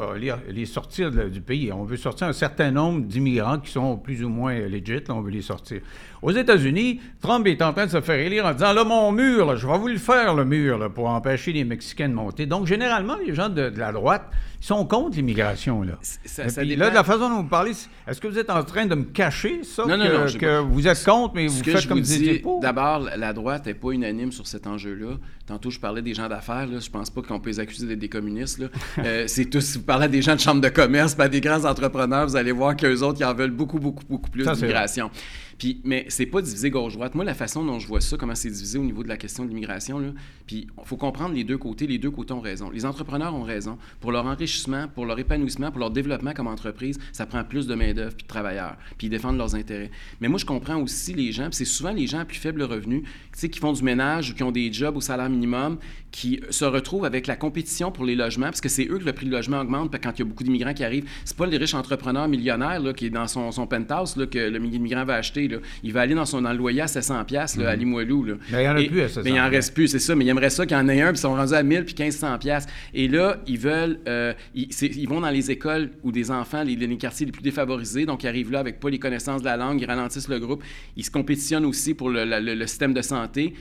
S1: les, sortir du pays. On veut sortir un certain nombre d'immigrants qui sont plus ou moins legit. on veut les sortir. Aux États-Unis, Trump est en train de se faire élire en disant là, mon mur, je vais vous le faire, le mur, pour empêcher les Mexicains de monter. Donc, généralement, les gens de, la droite ils sont contre l'immigration. Là. là, de la façon dont vous parlez, est-ce que vous êtes en train de me cacher ça?
S2: Non, que,
S1: non, que vous êtes contre, mais vous faites comme
S2: vous pour? D'abord, la droite n'est pas unanime sur cet enjeu-là. Tantôt, je parlais des gens d'affaires. Je pense pas qu'on peut les accuser d'être des communistes. Euh, c'est tous, si vous parlez des gens de chambre de commerce, pas des grands entrepreneurs, vous allez voir qu'eux autres, ils en veulent beaucoup, beaucoup, beaucoup plus d'immigration. Puis, mais c'est pas divisé gauche-droite. Moi, la façon dont je vois ça, comment c'est divisé au niveau de la question de l'immigration, puis il faut comprendre les deux côtés. Les deux côtés ont raison. Les entrepreneurs ont raison. Pour leur enrichissement, pour leur épanouissement, pour leur développement comme entreprise, ça prend plus de main-d'œuvre puis de travailleurs. Puis ils défendent leurs intérêts. Mais moi, je comprends aussi les gens, c'est souvent les gens à plus faible revenu, qui font du ménage ou qui ont des jobs au salaire minimum, qui se retrouvent avec la compétition pour les logements, parce que c'est eux que le prix du logement augmente quand il y a beaucoup d'immigrants qui arrivent. C'est pas les riches entrepreneurs millionnaires là, qui est dans son, son penthouse là, que le migrant va acheter Là. Il va aller dans son dans le loyer à 700 pièces à Limoilou. Là.
S1: Mais il n'y en a
S2: Et-
S1: plus à 700
S2: Mais il en reste plus, c'est ça. Mais il aimerait ça qu'il y en ait un, puis ils sont rendus à 1000 puis 1500 pièces. Et là, ils veulent, euh, ils, vont dans les écoles où des enfants, les, les quartiers les plus défavorisés, donc ils arrivent là avec pas les connaissances de la langue, ils ralentissent le groupe. Ils se compétitionnent aussi pour le, la- le- le système de santé.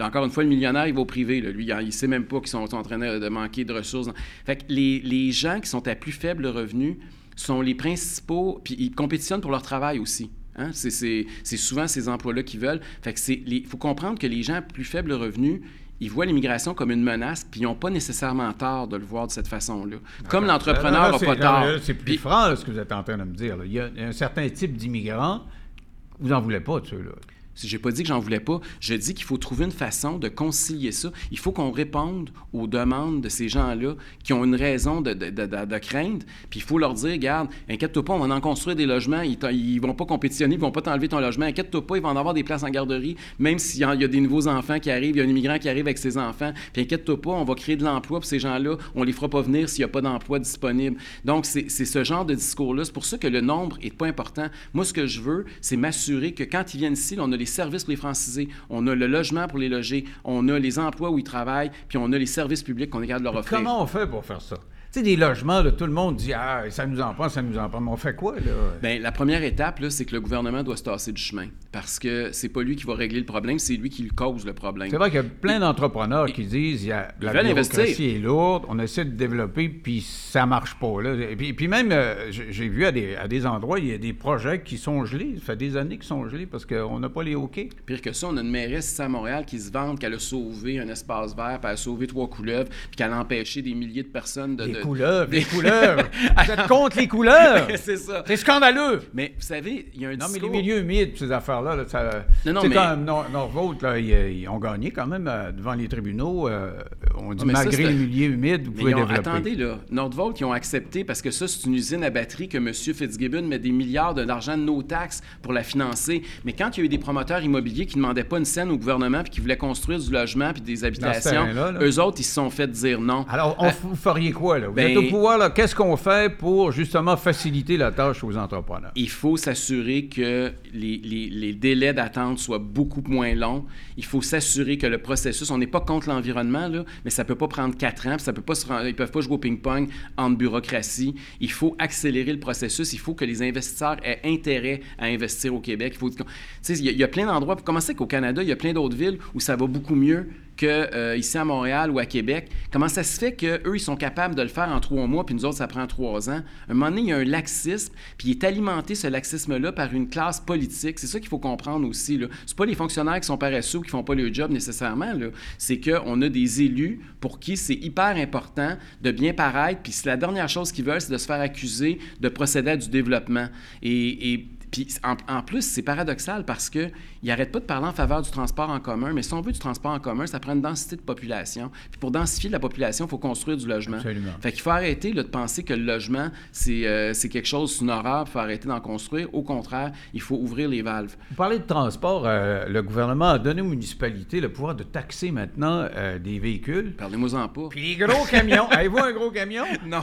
S2: Encore une fois, le millionnaire, il va au privé. là. Lui, il ne sait même pas qu'ils sont, sont en train de de manquer de ressources. Fait que les, les gens qui sont à plus faible revenu sont les principaux, puis ils compétitionnent pour leur travail aussi. Hein? C'est- souvent ces emplois-là qu'ils veulent. Fait que c'est il faut comprendre que les gens à plus faible revenu, ils voient l'immigration comme une menace, puis ils n'ont pas nécessairement tort de le voir de cette façon-là. Comme l'entrepreneur n'a pas tort.
S1: C'est plus
S2: Puis-
S1: franc, là, ce que vous êtes en train de me dire. là. Il y a un certain type d'immigrants, vous n'en voulez pas de ceux-là.
S2: J'ai pas dit que j'en voulais pas. Je dis qu'il faut trouver une façon de concilier ça. Il faut qu'on réponde aux demandes de ces gens-là qui ont une raison de, de, de, de-. Puis il faut leur dire, regarde, inquiète-toi pas, on va en construire des logements. Ils, ils vont pas compétitionner, ils vont pas t'enlever ton logement. Inquiète-toi pas, ils vont en avoir des places en garderie. Même s'il y y a des nouveaux enfants qui arrivent, il y a un immigrant qui arrive avec ses enfants. Puis inquiète-toi pas, on va créer de l'emploi pour ces gens-là. On les fera pas venir s'il n'y a pas d'emploi disponible. Donc c'est ce genre de discours-là. C'est pour ça que le nombre est pas important. Moi, ce que je veux, c'est m'assurer que quand ils viennent ici, on a les services pour les francisés, on a le logement pour les loger, on a les emplois où ils travaillent, puis on a les services publics qu'on est leur offrir.
S1: Comment on fait pour faire ça? Tu sais, des logements, là, tout le monde dit Ah, ça nous en prend, ça nous en prend. Mais on fait quoi, là?
S2: Bien, la première étape, c'est que le gouvernement doit se tasser du chemin. Parce que c'est pas lui qui va régler le problème, c'est lui qui le cause le problème.
S1: C'est vrai qu'il y a plein d'entrepreneurs qui disent il y a, la bureaucratie est lourde, on essaie de développer, puis ça marche pas. Là. Et puis, puis même, euh, j'ai vu à des, à des endroits, il y a des projets qui sont gelés. Ça fait des années qu'ils sont gelés parce qu'on n'a pas les OK.
S2: Pire que ça, on a une mairesse ici à Montréal qui se vante qu'elle a sauvé un espace vert, puis elle a sauvé trois couleuvres, puis qu'elle a empêché des milliers de personnes de. De-
S1: couleuvres, des couleuvres. Vous êtes contre les couleuvres.
S2: c'est ça.
S1: C'est scandaleux.
S2: Mais vous savez, il y a un
S1: Non, mais les
S2: discours...
S1: milieux humides, ces affaires-là, là, ça.
S2: Non, non, mais-
S1: comme Nor- Norvolt, là, ils, ils ont gagné quand même euh, devant les tribunaux. euh, on dit
S2: ça,
S1: malgré les milieux humides, vous
S2: Mais
S1: pouvez
S2: ils ont-
S1: développer.
S2: attendez, là, Nordvolt, qui ont accepté, parce que ça, c'est une usine à batterie que M. Fitzgibbon met des milliards d'argent de nos taxes pour la financer. Mais quand il y a eu des promoteurs immobiliers qui ne demandaient pas une scène au gouvernement puis qui voulaient construire du logement puis des habitations,
S1: là.
S2: eux autres, ils se sont fait dire non.
S1: Alors, on,
S2: Euh,
S1: vous feriez quoi, là? Vous
S2: ben-
S1: êtes au pouvoir, là. Qu'est-ce qu'on fait pour, justement, faciliter la tâche aux entrepreneurs?
S2: il faut s'assurer que les, les- les délais d'attente soient beaucoup moins longs. Il faut s'assurer que le processus, on n'est pas contre l'environnement, là, mais ça ne peut pas prendre quatre ans, puis ça peut pas se rend- ils ne peuvent pas jouer au ping-pong en bureaucratie. Il faut accélérer le processus. Il faut que les investisseurs aient intérêt à investir au Québec. Il faut, y, a- il y a plein d'endroits, comment c'est qu'au Canada, il y a plein d'autres villes où ça va beaucoup mieux que euh, ici à Montréal ou à Québec. Comment ça se fait qu'eux, ils sont capables de le faire en trois mois, puis nous autres, ça prend trois ans? À un moment donné, il y a un laxisme, puis il est alimenté, ce laxisme-là, par une classe politique. C'est ça qu'il faut comprendre aussi. Ce pas les fonctionnaires qui sont paresseux ou qui font pas le job nécessairement. C'est qu'on a des élus pour qui c'est hyper important de bien paraître, puis la dernière chose qu'ils veulent, c'est de se faire accuser de procéder à du développement. Et, et puis en, en plus, c'est paradoxal parce que ils n'arrêtent pas de parler en faveur du transport en commun, mais si on veut du transport en commun, ça prend une densité de population. Puis pour densifier la population, il faut construire du logement.
S1: Absolument.
S2: Fait qu'il faut arrêter là, de penser que le logement, c'est euh, quelque chose, c'est une horreur, il faut arrêter d'en construire. Au contraire, il faut ouvrir les valves.
S1: Vous parlez de transport. euh, le gouvernement a donné aux municipalités le pouvoir de taxer maintenant euh, des véhicules.
S2: Parlez-moi-en pas.
S1: Puis les gros camions. Avez-vous un gros camion?
S2: Non.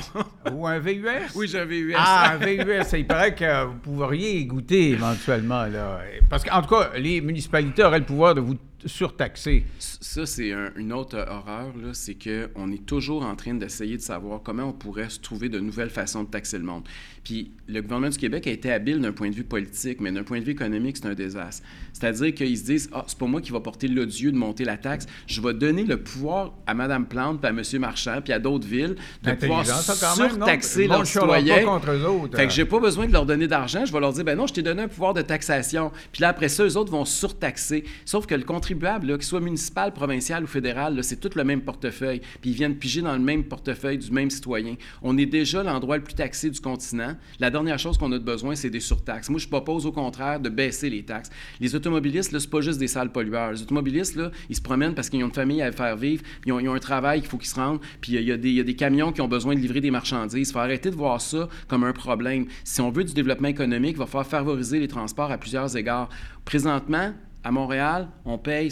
S1: Ou un VUS?
S2: oui, j'avais eu
S1: Ah, un VUS, il paraît que vous pourriez éventuellement. Là. Parce qu'en tout cas, les municipalités auraient le pouvoir de vous surtaxer.
S2: Ça, c'est un- une autre horreur, c'est qu'on est toujours en train d'essayer de savoir comment on pourrait se trouver de nouvelles façons de taxer le monde. Puis le gouvernement du Québec a été habile d'un point de vue politique, mais d'un point de vue économique, c'est un désastre. C'est-à-dire qu'ils se disent Ah, c'est pas moi qui va porter l'odieux de monter la taxe, je vais donner le pouvoir à Mme Plante, puis à M. Marchand, puis à d'autres villes de pouvoir surtaxer leurs
S1: pas
S2: citoyens.
S1: contre eux autres.
S2: Fait que j'ai pas besoin de leur donner d'argent. Je vais leur dire, ben non, je t'ai donné un pouvoir de taxation. Puis là, après ça, eux autres vont surtaxer. Sauf que le contribuable, qu'il soit municipal, provincial ou fédéral, c'est tout le même portefeuille. Puis ils viennent piger dans le même portefeuille du même citoyen. On est déjà l'endroit le plus taxé du continent. La dernière chose qu'on a de besoin, c'est des surtaxes. Moi, je propose au contraire de baisser les taxes. Les automobilistes, là, c'est pas juste des sales pollueurs. Les automobilistes, là, ils se promènent parce qu'ils ont une famille à faire vivre, ils ont, ils ont un travail qu'il faut qu'ils se rendent, puis il y, a des- il y a des camions qui ont besoin de livrer des marchandises. Il faut arrêter de voir ça comme un problème. Si on veut du développement économique, il va falloir favoriser les transports à plusieurs égards. Présentement, à Montréal, on paye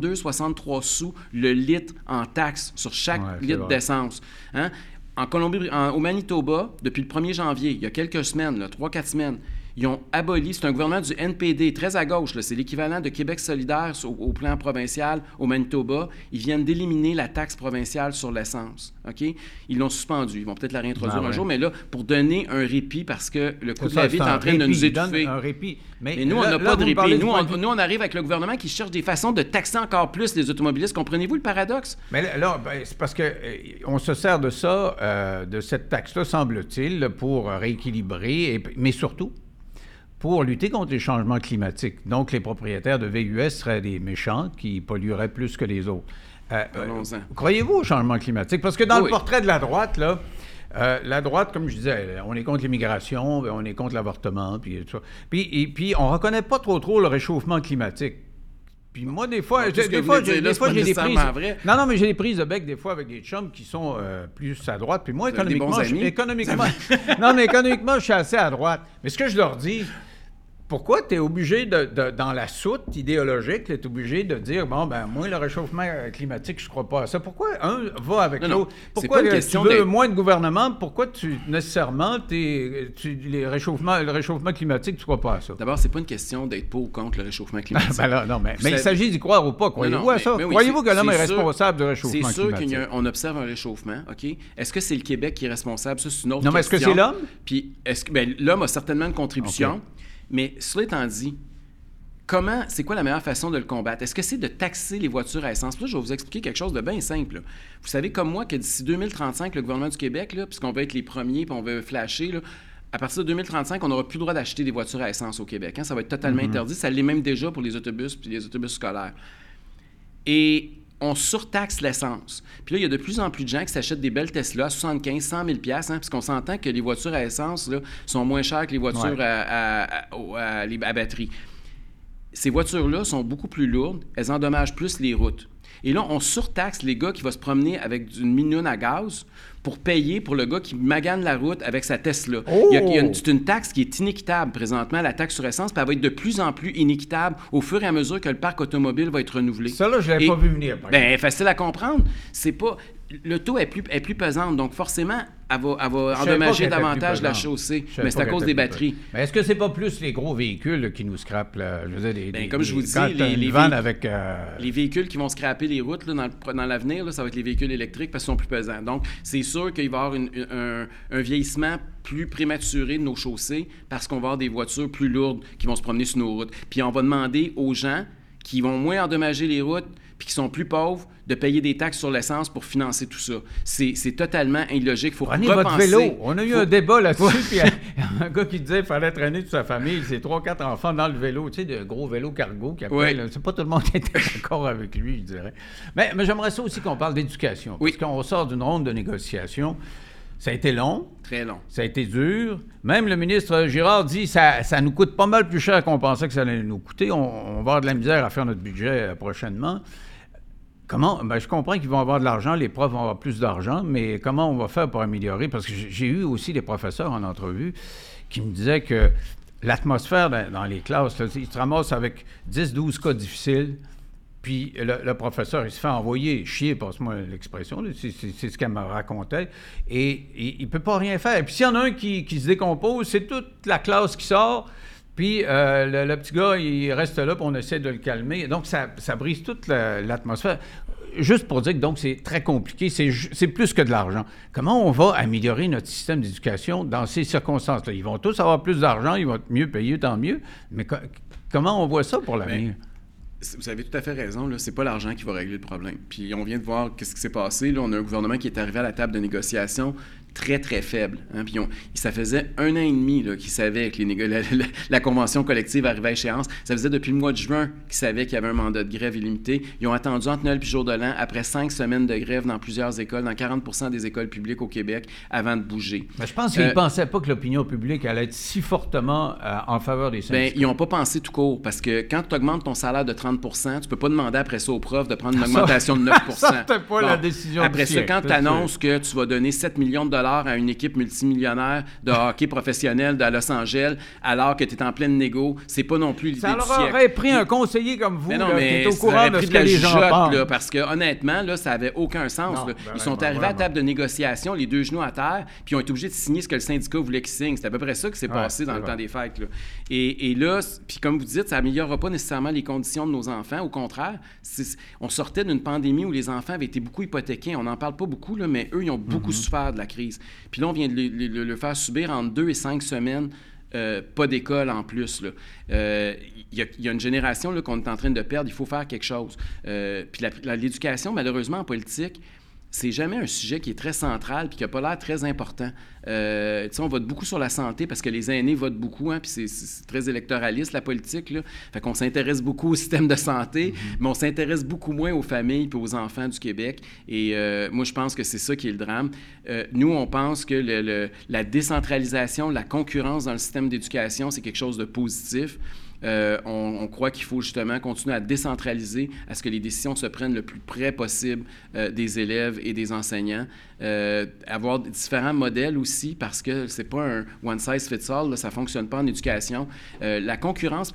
S2: 62-63 sous le litre en taxes sur chaque
S1: Ouais,
S2: litre d'essence. Hein? En Colombie, au Manitoba, depuis le 1er janvier, il y a quelques semaines, là, 3-4 semaines, Ils ont aboli, c'est un gouvernement du NPD, très à gauche, c'est l'équivalent de Québec solidaire au, plan provincial au Manitoba. Ils viennent d'éliminer la taxe provinciale sur l'essence. OK? Ils l'ont suspendu. Ils vont peut-être la réintroduire ah un jour, mais là, pour donner un répit, parce que le coût de la vie est en train de nous étouffer.
S1: Un répit.
S2: Mais, nous, on n'a pas de répit. Nous on, nous on, arrive avec le gouvernement qui cherche des façons de taxer encore plus les automobilistes. Comprenez-vous le paradoxe?
S1: Mais là, ben, c'est parce qu'on euh, se sert de ça, euh, de cette taxe-là, semble-t-il, pour rééquilibrer, mais surtout pour lutter contre les changements climatiques. Donc, les propriétaires de VUS seraient des méchants qui pollueraient plus que les autres. Euh, euh, croyez-vous au changement climatique? Parce que dans le portrait de la droite, là, euh, la droite, comme je disais, on est contre l'immigration, on est contre l'avortement, puis tout ça. Puis, et, puis, on reconnaît pas trop trop le réchauffement climatique. Puis moi, des fois, des, fois, j'ai des prises. Non, non, mais j'ai des prises de bec des fois avec des chums qui sont plus à droite. Puis moi, économiquement, je, économiquement, non, mais économiquement, je suis assez à droite. Mais ce que je leur dis, pourquoi tu es obligé, de, dans la soute idéologique, tu es obligé de dire, bon, ben moi, le réchauffement climatique, je crois pas à ça. Pourquoi un va avec l'autre? Pourquoi pas tu veux moins de gouvernement? Pourquoi tu, nécessairement, tu, les réchauffements, le réchauffement climatique, tu crois pas à ça?
S2: D'abord, c'est pas une question d'être pour ou contre le réchauffement climatique.
S1: ben non, mais, il s'agit d'y croire ou pas. Croyez-vous à ça? Croyez-vous que l'homme est, responsable du réchauffement climatique?
S2: C'est sûr qu'on observe un réchauffement, OK? Est-ce que c'est le Québec qui est responsable? Ça, c'est une autre question.
S1: Non, mais est-ce que c'est l'homme?
S2: Puis, est-ce que, ben, l'homme a certainement une contribution. Mais cela étant dit, comment, c'est quoi la meilleure façon de le combattre? Est-ce que c'est de taxer les voitures à essence? Là, je vais vous expliquer quelque chose de bien simple. Vous savez comme moi que d'ici 2035, le gouvernement du Québec, puisqu'on veut être les premiers, puis on veut flasher, à partir de 2035, on n'aura plus le droit d'acheter des voitures à essence au Québec. Hein. Ça va être totalement mm-hmm. interdit. Ça l'est même déjà pour les autobus puis les autobus scolaires. Et on surtaxe l'essence. Puis là, il y a de plus en plus de gens qui s'achètent des belles Tesla à 75, 100 000 hein, puisqu'on s'entend que les voitures à essence là, sont moins chères que les voitures à, à, batterie. Ces voitures-là sont beaucoup plus lourdes, elles endommagent plus les routes. Et là, on surtaxe les gars qui vont se promener avec une minion à gaz pour payer pour le gars qui magane la route avec sa Tesla. c'est une taxe qui est inéquitable présentement, la taxe sur essence, puis elle va être de plus en plus inéquitable au fur et à mesure que le parc automobile va être renouvelé.
S1: Ça, là, je l'avais pas vu venir.
S2: Ben, facile à comprendre. C'est pas le taux est plus, est plus pesante, donc forcément, elle va, endommager davantage la chaussée. Mais c'est à cause des batteries.
S1: Mais est-ce que c'est pas plus les gros véhicules qui nous scrapent, je veux dire,
S2: ben, comme je vous dis, les, les,
S1: avec, euh,
S2: les véhicules qui vont scraper les routes là, dans, l'avenir, ça va être les véhicules électriques parce qu'ils sont plus pesants. Donc, c'est sûr qu'il va y avoir un, un, vieillissement plus prématuré de nos chaussées parce qu'on va avoir des voitures plus lourdes qui vont se promener sur nos routes. Puis on va demander aux gens qui vont moins endommager les routes puis qui sont plus pauvres, de payer des taxes sur l'essence pour financer tout ça. C'est totalement illogique. faut
S1: Prenez votre vélo. On a eu un débat là-dessus, puis un gars qui disait qu'il fallait traîner toute sa famille, ses trois, quatre enfants dans le vélo, tu sais, de gros vélo cargo qui appelle. C'est pas tout le monde qui était d'accord avec lui, je dirais. Mais, mais j'aimerais ça aussi qu'on parle d'éducation. Oui. Parce qu'on sort d'une ronde de négociation. Ça a été long.
S2: Très long.
S1: Ça a été dur. Même le ministre Girard dit ça, ça nous coûte pas mal plus cher qu'on pensait que ça allait nous coûter. On, on va avoir de la misère à faire notre budget euh, prochainement. Comment? Ben, je comprends qu'ils vont avoir de l'argent, les profs vont avoir plus d'argent, mais comment on va faire pour améliorer? Parce que j'ai eu aussi des professeurs en entrevue qui me disaient que l'atmosphère dans, les classes, ils se ramassent avec 10-12 cas difficiles, puis le, professeur, il se fait envoyer chier, passe-moi l'expression, c'est ce qu'elle me racontait, et, il ne peut pas rien faire. Puis s'il y en a un qui, se décompose, c'est toute la classe qui sort, puis euh, le, petit gars, il reste là, puis on essaie de le calmer. Donc, ça, brise toute l'atmosphère. Juste pour dire que donc c'est très compliqué, c'est plus que de l'argent. Comment on va améliorer notre système d'éducation dans ces circonstances-là? Ils vont tous avoir plus d'argent, ils vont être mieux payés, tant mieux. Mais comment on voit ça pour l'avenir?
S2: Vous avez tout à fait raison. Ce n'est pas l'argent qui va régler le problème. Puis on vient de voir qu'est-ce qui s'est passé. Là, on a un gouvernement qui est arrivé à la table de négociation très, très faible. Hein. Puis ça faisait un an et demi qu'ils savaient que les la, la, convention collective arrivait à échéance. Ça faisait depuis le mois de juin qu'ils savaient qu'il y avait un mandat de grève illimité. Ils ont attendu entre Noël et jour de l'an, après cinq semaines de grève dans plusieurs écoles, dans 40% des écoles publiques au Québec, avant de bouger.
S1: Mais je pense qu'ils ne euh, pensaient pas que l'opinion publique allait être si fortement euh, en faveur des syndicats.
S2: Bien, ils n'ont pas pensé tout court, parce que quand tu augmentes ton salaire de 30% tu ne peux pas demander après ça aux profs de prendre une augmentation de 9%
S1: ça, pas la décision
S2: Après ça, quand tu annonces que tu vas donner 7 millions de dollars à une équipe multimillionnaire de hockey professionnel de Los Angeles alors que tu es en pleine négo. C'est pas non plus l'idée
S1: Ça
S2: du
S1: leur
S2: siècle.
S1: aurait pris un conseiller comme vous,
S2: Mais non,
S1: là, qui est au courant de ce que les gens pensent.
S2: là, parce que honnêtement, là, ça avait aucun sens.
S1: Non, ben,
S2: ils sont
S1: ben,
S2: arrivés à la table de négociation, les deux genoux à terre, puis ils ont été obligés de signer ce que le syndicat voulait qu'ils signent. C'est à peu près ça qui s'est
S1: Ouais,
S2: passé dans le
S1: vrai.
S2: temps des fêtes. là. Et, et là, puis comme vous dites, ça améliorera pas nécessairement les conditions de nos enfants. Au contraire, on sortait d'une pandémie où les enfants avaient été beaucoup hypothéqués. On n'en parle pas beaucoup, là, mais eux, ils ont beaucoup
S1: Mhm.
S2: souffert de la crise. Puis là, on vient de le, faire subir en deux et cinq semaines. euh, pas d'école en plus. là. Euh, Il y, a- il une génération qu'on est en train de perdre. Il faut faire quelque chose. Euh, puis l'éducation, malheureusement, en politique, c'est jamais un sujet qui est très central puis qui n'a pas l'air très important. Euh, tu sais, on vote beaucoup sur la santé parce que les aînés votent beaucoup, hein, puis c'est- très électoraliste, la politique. Là. Fait qu'on s'intéresse beaucoup au système de santé, mais on s'intéresse beaucoup moins aux familles et aux enfants du Québec. Et euh, moi, je pense que c'est ça qui est le drame. Euh, nous, on pense que le- le- la décentralisation, la concurrence dans le système d'éducation, c'est quelque chose de positif. Euh, on, croit qu'il faut justement continuer à décentraliser, à ce que les décisions se prennent le plus près possible euh, des élèves et des enseignants. Euh, avoir différents modèles aussi, parce que c'est pas un one size fits all, là, ça fonctionne pas en éducation. La concurrence.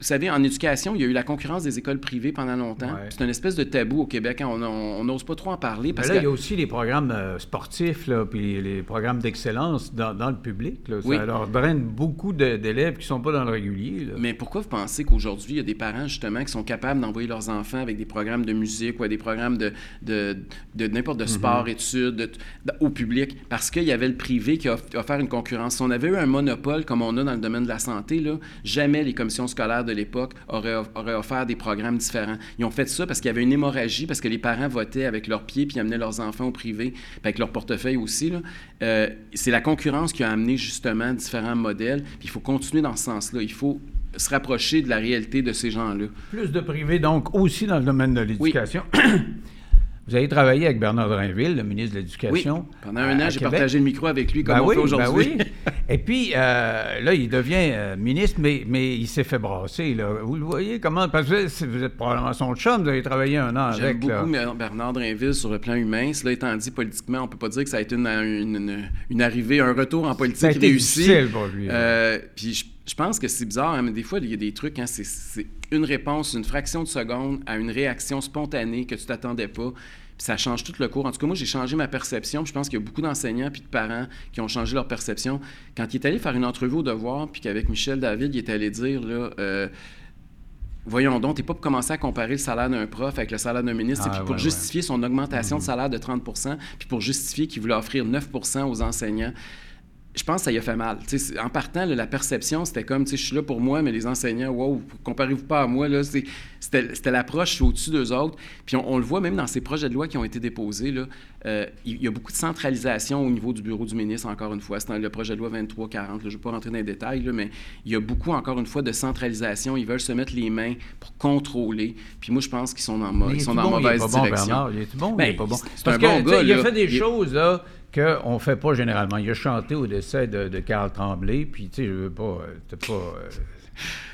S2: Vous savez, en éducation, il y a eu la concurrence des écoles privées pendant longtemps.
S1: Ouais.
S2: C'est une espèce de tabou au Québec. hein. On- n'ose pas trop en parler
S1: Mais là,
S2: que
S1: il y a aussi les programmes euh, sportifs, là, puis les programmes d'excellence dans, dans le public. là.
S2: Oui.
S1: Ça leur draine beaucoup d'élèves qui ne sont pas dans le régulier. là.
S2: Mais pourquoi vous pensez qu'aujourd'hui, il y a des parents, justement, qui sont capables d'envoyer leurs enfants avec des programmes de musique ou à des programmes de, de, de n'importe de sport, études, de- de- au public? Parce qu'il y avait le privé qui a off- offert une concurrence. Si on avait eu un monopole comme on a dans le domaine de la santé, là, jamais les commissions scolaires de l'époque auraient, off- auraient offert des programmes différents. Ils ont fait ça parce qu'il y avait une hémorragie, parce que les parents votaient avec leurs pieds puis amenaient leurs enfants au privé, puis avec leur portefeuille aussi. là. Euh, c'est la concurrence qui a amené justement différents modèles. Puis il faut continuer dans ce sens-là. Il faut se rapprocher de la réalité de ces gens-là.
S1: Plus de privés, donc, aussi dans le domaine de l'éducation. Vous avez travaillé avec Bernard Drainville, le ministre de
S2: Oui.
S1: l'Éducation.
S2: Pendant un an, j'ai partagé le micro avec lui comme
S1: Ben
S2: on
S1: oui,
S2: fait aujourd'hui.
S1: ben oui. Et puis, euh, là, il devient euh, ministre, mais, mais il s'est fait brasser. Là. Vous le voyez comment? Parce que vous êtes- probablement son chum, vous avez travaillé un an
S2: J'aime
S1: avec. là.
S2: beaucoup Ber- Bernard Drinville sur le plan humain. Cela étant dit, politiquement, on peut pas dire que ça a été une, une- une- une arrivée, un retour en politique
S1: Ça a été
S2: réussi.
S1: difficile pour lui. là.
S2: Euh, puis je, je pense que c'est bizarre, hein, mais des fois, il y a des trucs, hein, c'est- c'est une réponse, une fraction de seconde à une réaction spontanée que tu t'attendais pas. Puis ça change tout le cours. En tout cas, moi, j'ai changé ma perception. Puis je pense qu'il y a beaucoup d'enseignants puis de parents qui ont changé leur perception. Quand il est allé faire une entrevue au devoir, puis qu'avec Michel David, il est allé dire, là, euh, Voyons donc, t'es pas pour commencer à comparer le salaire d'un prof avec le salaire d'un ministre,
S1: Ah,
S2: puis pour
S1: ouais,
S2: justifier son augmentation de salaire de 30 puis pour justifier qu'il voulait offrir 9% aux enseignants. Je pense que ça y a fait mal. En partant, là, la perception, c'était comme, je suis là pour moi, mais les enseignants, wow, comparez-vous pas à moi. C'était l'approche, je suis au-dessus d'eux autres. Puis on, on le voit même dans ces projets de loi qui ont été déposés. là, euh, il y a beaucoup de centralisation au niveau du bureau du ministre, encore une fois. C'est dans le projet de loi 2340. là, je ne vais pas rentrer dans les détails, là, mais il y a beaucoup, encore une fois, de centralisation. Ils veulent se mettre les mains pour contrôler. Puis moi, je pense qu'ils sont dans, mo-
S1: Mais
S2: ils sont dans
S1: bon, il est
S2: mauvaise
S1: pas bon,
S2: direction.
S1: Bernard? Il est bon,
S2: Ben,
S1: il est pas bon. Parce
S2: un
S1: que,
S2: bon gars,
S1: Il a fait des
S2: Il
S1: choses là qu'on ne fait pas généralement. Il a chanté au décès de, de Carl Tremblay, puis tu sais, je veux pas... euh, pas... euh,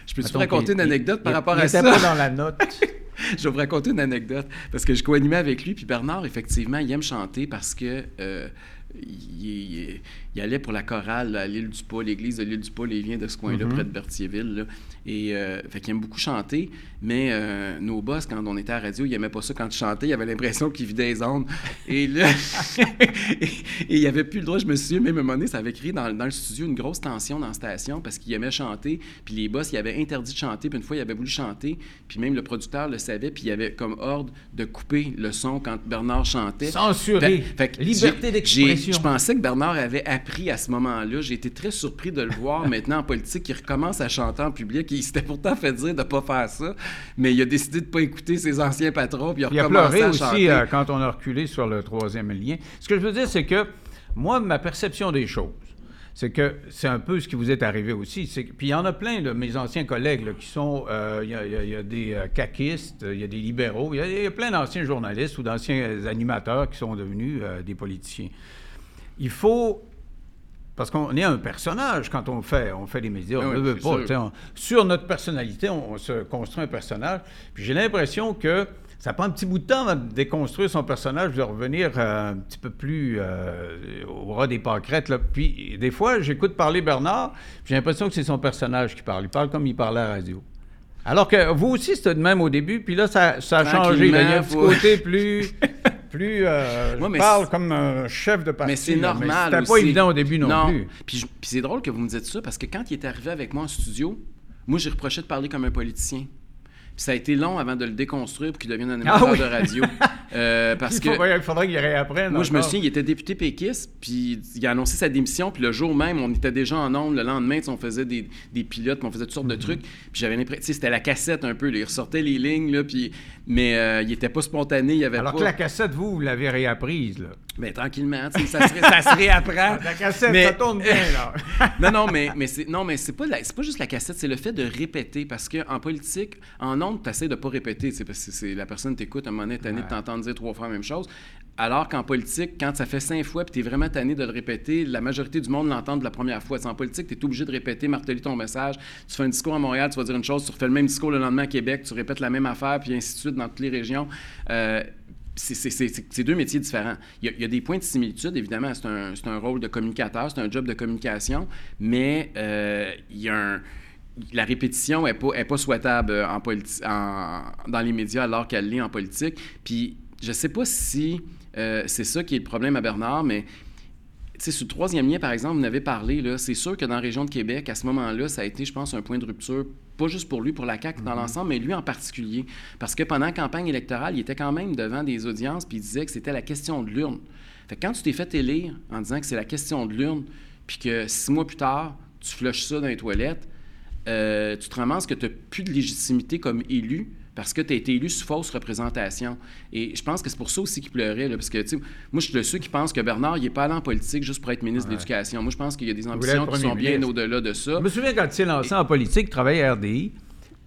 S2: Je
S1: mettons
S2: vous raconter une anecdote
S1: il-
S2: par
S1: il-
S2: rapport
S1: il
S2: à ça?
S1: pas dans la note.
S2: je vais vous raconter une anecdote parce que je co-animais avec lui. Puis Bernard, effectivement, il aime chanter parce que euh, il, il- il allait pour la chorale là, à l'île du Pas, l'église de l'île du Pas, il vient de ce coin-là,
S1: Mhm.
S2: près de Berthierville. là. Et euh, fait qu'il aime beaucoup chanter, mais euh, nos boss, quand on était à la radio, ils n'aimaient pas ça quand tu chantais. Ils avaient l'impression qu'ils vidaient les ondes. Et là, et, il n'y avait plus le droit. Je me souviens, même à un moment donné, ça avait créé dans, dans le studio une grosse tension dans la station parce qu'il aimait chanter. Puis les boss, ils avaient interdit de chanter. Puis une fois, il avait voulu chanter. Puis même le producteur le savait. Puis il avait comme ordre de couper le son quand Bernard chantait.
S1: Censuré.
S2: Fait- fait
S1: Liberté d'expression.
S2: Je pensais que Bernard avait appris à ce moment-là. J'ai été très surpris de le voir maintenant en politique. Il recommence à chanter en public. Il s'était pourtant fait dire de ne pas faire ça. Mais il a décidé de ne pas écouter ses anciens patrons. Puis il a
S1: Il a
S2: recommencé
S1: pleuré
S2: à
S1: aussi
S2: chanter.
S1: euh, quand on a reculé sur le troisième lien. Ce que je veux dire, c'est que moi, ma perception des choses, c'est que c'est un peu ce qui vous est arrivé aussi. C'est Puis il y en a plein de mes anciens collègues là, qui sont... euh, Il y, a- y y des euh, caquistes, il y a des libéraux, il y a, il y a plein d'anciens journalistes ou d'anciens animateurs qui sont devenus euh, des politiciens. Il faut... Parce qu'on est un personnage quand on fait, on fait des médias.
S2: Ah
S1: on ne veut
S2: c'est
S1: pas. on- sur notre personnalité, on, on se construit un personnage. Puis j'ai l'impression que ça prend un petit bout de temps de déconstruire son personnage, de revenir euh, un petit peu plus euh, au ras des pâquerettes. Là. Puis des fois, j'écoute parler Bernard, j'ai l'impression que c'est son personnage qui parle. Il parle comme il parlait à la radio. Alors que vous aussi, c'était de même au début, puis là, ça, ça a changé. Là. Il y a un petit côté plus... plus euh, je parle comme un chef de parti.
S2: Mais c'est normal.
S1: C'était pas évident au début non,
S2: non.
S1: plus.
S2: Puis, puis c'est drôle que vous me dites ça, parce que quand il est arrivé avec moi en studio, moi, j'ai reproché de parler comme un politicien. Ça a été long avant de le déconstruire pour qu'il devienne un animateur
S1: Ah oui.
S2: de radio. Euh, parce
S1: il,
S2: que
S1: il faudrait qu'il réapprenne.
S2: moi, je me souviens, il était député péquiste, puis il a annoncé sa démission, puis le jour même, on était déjà en ondes. Le lendemain, on faisait des, des pilotes, puis on faisait toutes sortes de trucs. Puis j'avais l'impression, c'était la cassette un peu. là. il ressortait les lignes, là, puis... mais euh, il était pas spontané, il y avait
S1: Alors
S2: pas...
S1: que la cassette, vous, vous l'avez réapprise. Là.
S2: Mais tranquillement, tu sais, ça, se, ça se réapprend.
S1: La cassette,
S2: Mais-
S1: ça tourne bien, là.
S2: non, non, mais, mais c'est non, mais c'est pas la- pas juste la cassette, c'est le fait de répéter parce que en politique, en ondes, tu essaies de pas répéter, parce que c'est la personne t'écoute un moment donné, tanné de
S1: Ouais.
S2: t'entendre dire trois fois la même chose. Alors qu'en politique, quand ça fait cinq fois puis tu es vraiment tanné de le répéter, la majorité du monde l'entend de la première fois. En politique, tu es obligé de répéter, marteler ton message. Tu fais un discours à Montréal, tu vas dire une chose, tu refais le même discours le lendemain à Québec, tu répètes la même affaire, puis ainsi de suite dans toutes les régions. Euh, c'est- deux métiers différents. Il y, a, des points de similitude, évidemment. C'est un, rôle de communicateur, c'est un job de communication, mais euh. La répétition n'est pas, est pas souhaitable euh, dans les médias alors qu'elle l'est en politique. Puis je sais pas si euh, c'est ça qui est le problème à Bernard, mais sais, sur le troisième lien, par exemple, vous en avez parlé, là, c'est sûr que dans la région de Québec, à ce moment-là, ça a été, je pense, un point de rupture, pas juste pour lui, pour la CAQ dans l'ensemble, mais lui en particulier. Parce que pendant la campagne électorale, il était quand même devant des audiences, puis il disait que c'était la question de l'urne. Fait que quand tu t'es fait élire en disant que c'est la question de l'urne, puis que six mois plus tard, tu flushes ça dans les toilettes, euh, tu te ramasses que tu n'as plus de légitimité comme élu parce que tu as été élu sous fausse représentation. Et je pense que c'est pour ça aussi qu'il pleurait. Là, parce que, tu sais, moi, je suis de ceux qui pensent que Bernard, il n'est pas allé en politique juste pour être ministre de l'Éducation. Moi, je pense qu'il y a des ambitions qui sont bien au-delà de ça.
S1: Je me souviens quand il s'est lancé en politique, il travaillait à RDI,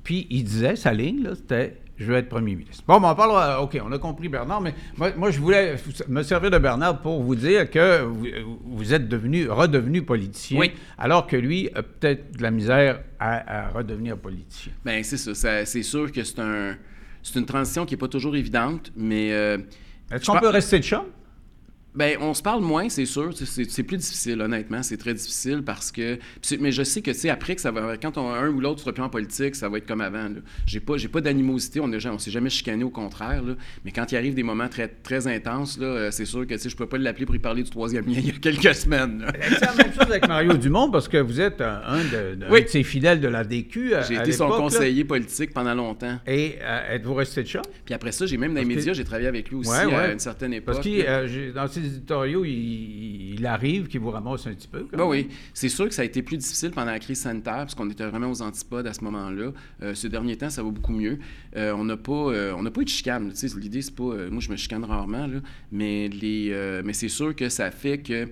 S1: puis il disait, sa ligne, là, c'était « je veux être premier ministre ». Bon, ben, on parlera, OK, on a compris Bernard, mais moi, moi, je voulais me servir de Bernard pour vous dire que vous, vous êtes devenu, redevenu politicien,
S2: Oui.
S1: alors que lui a peut-être de la misère à, à redevenir politicien.
S2: Ben c'est ça. Ça- c'est sûr que c'est un, c'est une transition qui n'est pas toujours évidente, mais... euh,
S1: Est-ce qu'on peut rester de chum?
S2: Ben, on se parle moins, c'est sûr. C'est- plus difficile, honnêtement. C'est très difficile parce que. Mais je sais que, tu sais, après que ça va. Quand on, un ou l'autre sera plus en politique, ça va être comme avant. J'ai pas, pas d'animosité. On ne on s'est jamais chicané, au contraire. là. Mais quand il arrive des moments très, très intenses, là, euh, c'est sûr que, tu sais, je peux pas l'appeler pour y parler du troisième lien il y a quelques semaines.
S1: C'est la même chose avec Mario Dumont, parce que vous êtes un, un de,
S2: Oui.
S1: ses fidèles de la DQ à,
S2: J'ai été son
S1: là.
S2: conseiller politique pendant longtemps.
S1: Et euh, êtes-vous resté de chum?
S2: Puis après ça, j'ai même dans les
S1: que-
S2: médias, j'ai travaillé avec lui aussi
S1: Ouais, ouais.
S2: à une certaine époque.
S1: Parce que euh, dans ses éditoriaux, il, il arrive qu'il vous ramasse un petit peu.
S2: Ben oui, c'est sûr que ça a été plus difficile pendant la crise sanitaire, parce qu'on était vraiment aux antipodes à ce moment-là. Euh, ces derniers temps, ça va beaucoup mieux. Euh, on n'a pas, euh, on n'a pas eu de chicane. Tu sais, l'idée, c'est pas. euh, moi, je me chicane rarement, là, mais, les, euh, mais c'est sûr que ça fait que.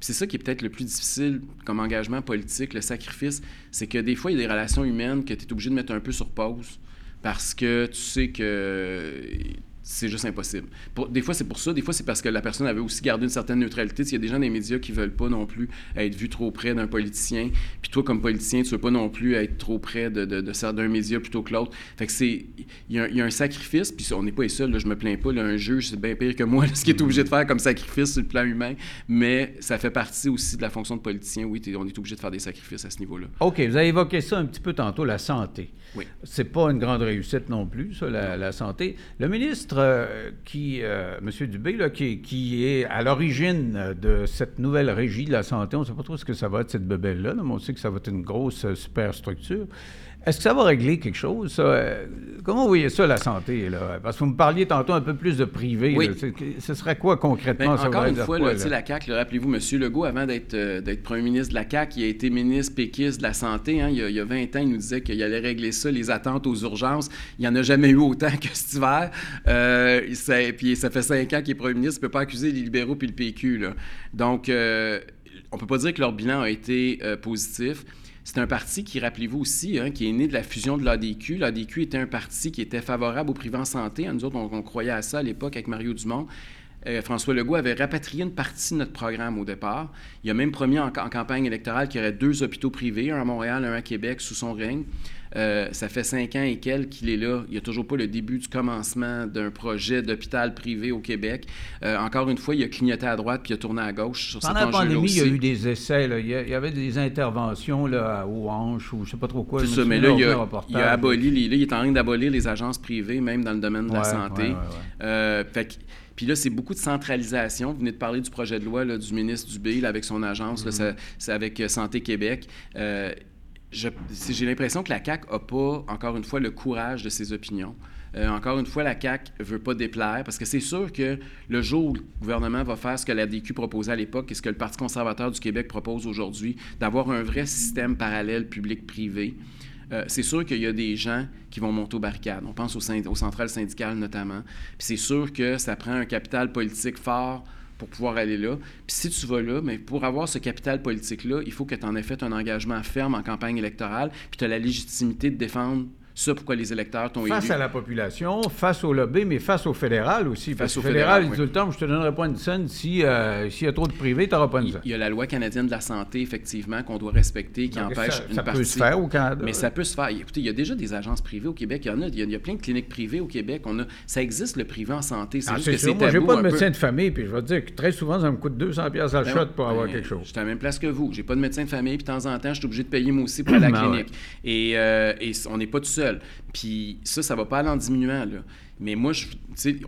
S2: c'est ça qui est peut-être le plus difficile comme engagement politique, le sacrifice, c'est que des fois, il y a des relations humaines que tu es obligé de mettre un peu sur pause parce que tu sais que c'est juste impossible. Pour- des fois, c'est pour ça. Des fois, c'est parce que la personne avait aussi gardé une certaine neutralité. Il y a des gens dans les médias qui veulent pas non plus être vus trop près d'un politicien. Puis toi, comme politicien, tu veux pas non plus être trop près de, de, de d'un média plutôt que l'autre. Fait que c'est... Il y, a un- il y a un sacrifice, puis on n'est pas les seuls, là, je me plains pas. là, un juge, c'est bien pire que moi, là, ce qu'il est obligé de faire comme sacrifice sur le plan humain. Mais ça fait partie aussi de la fonction de politicien. Oui, on est obligé de faire des sacrifices à ce niveau-là.
S1: OK, vous avez évoqué ça un petit peu tantôt, la santé.
S2: Oui.
S1: C'est pas une grande réussite non plus, ça, la, la santé. Le ministre euh, qui, euh, M. Dubé, qui, qui est à l'origine de cette nouvelle régie de la santé, on ne sait pas trop ce que ça va être, cette bebelle-là, là, mais on sait que ça va être une grosse euh, superstructure. Est-ce que ça va régler quelque chose, ça? Euh, Comment vous voyez ça, la santé? Là? Parce que vous me parliez tantôt un peu plus de privé.
S2: Oui.
S1: Ce serait quoi concrètement?
S2: Ben, encore une fois,
S1: quoi,
S2: là, la CAQ, rappelez-vous, M. Legault, avant d'être euh, premier ministre de la CAQ, il a été ministre péquiste de la Santé. hein. il, y a, il y a 20 ans, il nous disait qu'il allait régler ça, les attentes aux urgences. Il n'y en a jamais eu autant que cet hiver. Euh, puis ça fait 5 ans qu'il est premier ministre. Il ne peut pas accuser les libéraux puis le PQ. là. Donc, euh, on ne peut pas dire que leur bilan a été positif. C'est un parti qui, rappelez-vous aussi, hein, qui est né de la fusion de l'ADQ. L'ADQ était un parti qui était favorable au privé en santé. Nous autres, on, on croyait à ça à l'époque avec Mario Dumont. Euh, François Legault avait rapatrié une partie de notre programme au départ. Il a même promis en, en campagne électorale qu'il y aurait deux hôpitaux privés, un à Montréal, un à Québec, sous son règne. Euh, ça fait cinq ans et quelques qu'il est là. Il n'y a toujours pas le début du commencement d'un projet d'hôpital privé au Québec. Euh, encore une fois, il a clignoté à droite puis il a tourné à gauche sur
S1: Pendant la pandémie, il y a eu des essais. Là. Il, y avait des interventions là, aux hanches ou je ne sais pas trop quoi.
S2: C'est ça, mais là, il a, il a, aboli, là, il est en train d'abolir les agences privées, même dans le domaine de la santé. Euh, fait puis là, c'est beaucoup de centralisation. Vous venez de parler du projet de loi du ministre Dubé avec son agence, mm-hmm. c'est avec Santé Québec. Euh, j'ai l'impression que la CAQ n'a pas, encore une fois, le courage de ses opinions. Euh, encore une fois, la CAQ ne veut pas déplaire parce que c'est sûr que le jour où le gouvernement va faire ce que la DQ proposait à l'époque et ce que le Parti conservateur du Québec propose aujourd'hui, d'avoir un vrai système parallèle public-privé, euh, c'est sûr qu'il y a des gens qui vont monter aux barricades. On pense aux, aux centrales syndicales notamment. Puis c'est sûr que ça prend un capital politique fort pour pouvoir aller là. Puis si tu vas là, mais pour avoir ce capital politique-là, il faut que tu en aies fait un engagement ferme en campagne électorale, puis tu as la légitimité de défendre ça, pourquoi les électeurs t'ont élu.
S1: Face à la population, face au lobby, mais face au fédéral aussi. Face au fédéral, dit tout le temps, je te donnerai pas une scène euh, s'il y a trop de privé, tu n'auras pas une scène.
S2: Il y a la loi canadienne de la santé, effectivement, qu'on doit respecter, qui empêche
S1: ça,
S2: une
S1: ça peut se faire au Canada.
S2: Mais ça peut se faire. Écoutez, il y a déjà des agences privées au Québec. Il y en a, il y a, plein de cliniques privées au Québec. On a, ça existe le privé en santé.
S1: C'est ah, juste que c'est Moi, j'ai pas de médecin de famille, puis je vais te dire que très souvent, ça me coûte 200 pièces à ben shot pour avoir ben, quelque chose. Je
S2: suis à la même place que vous. J'ai pas de médecin de famille, puis de temps en temps, je suis obligé de payer moi aussi pour la ben clinique. Et, euh, et on n'est pas tout seul. Puis ça, ça va pas aller en diminuant. Là. Mais moi, je,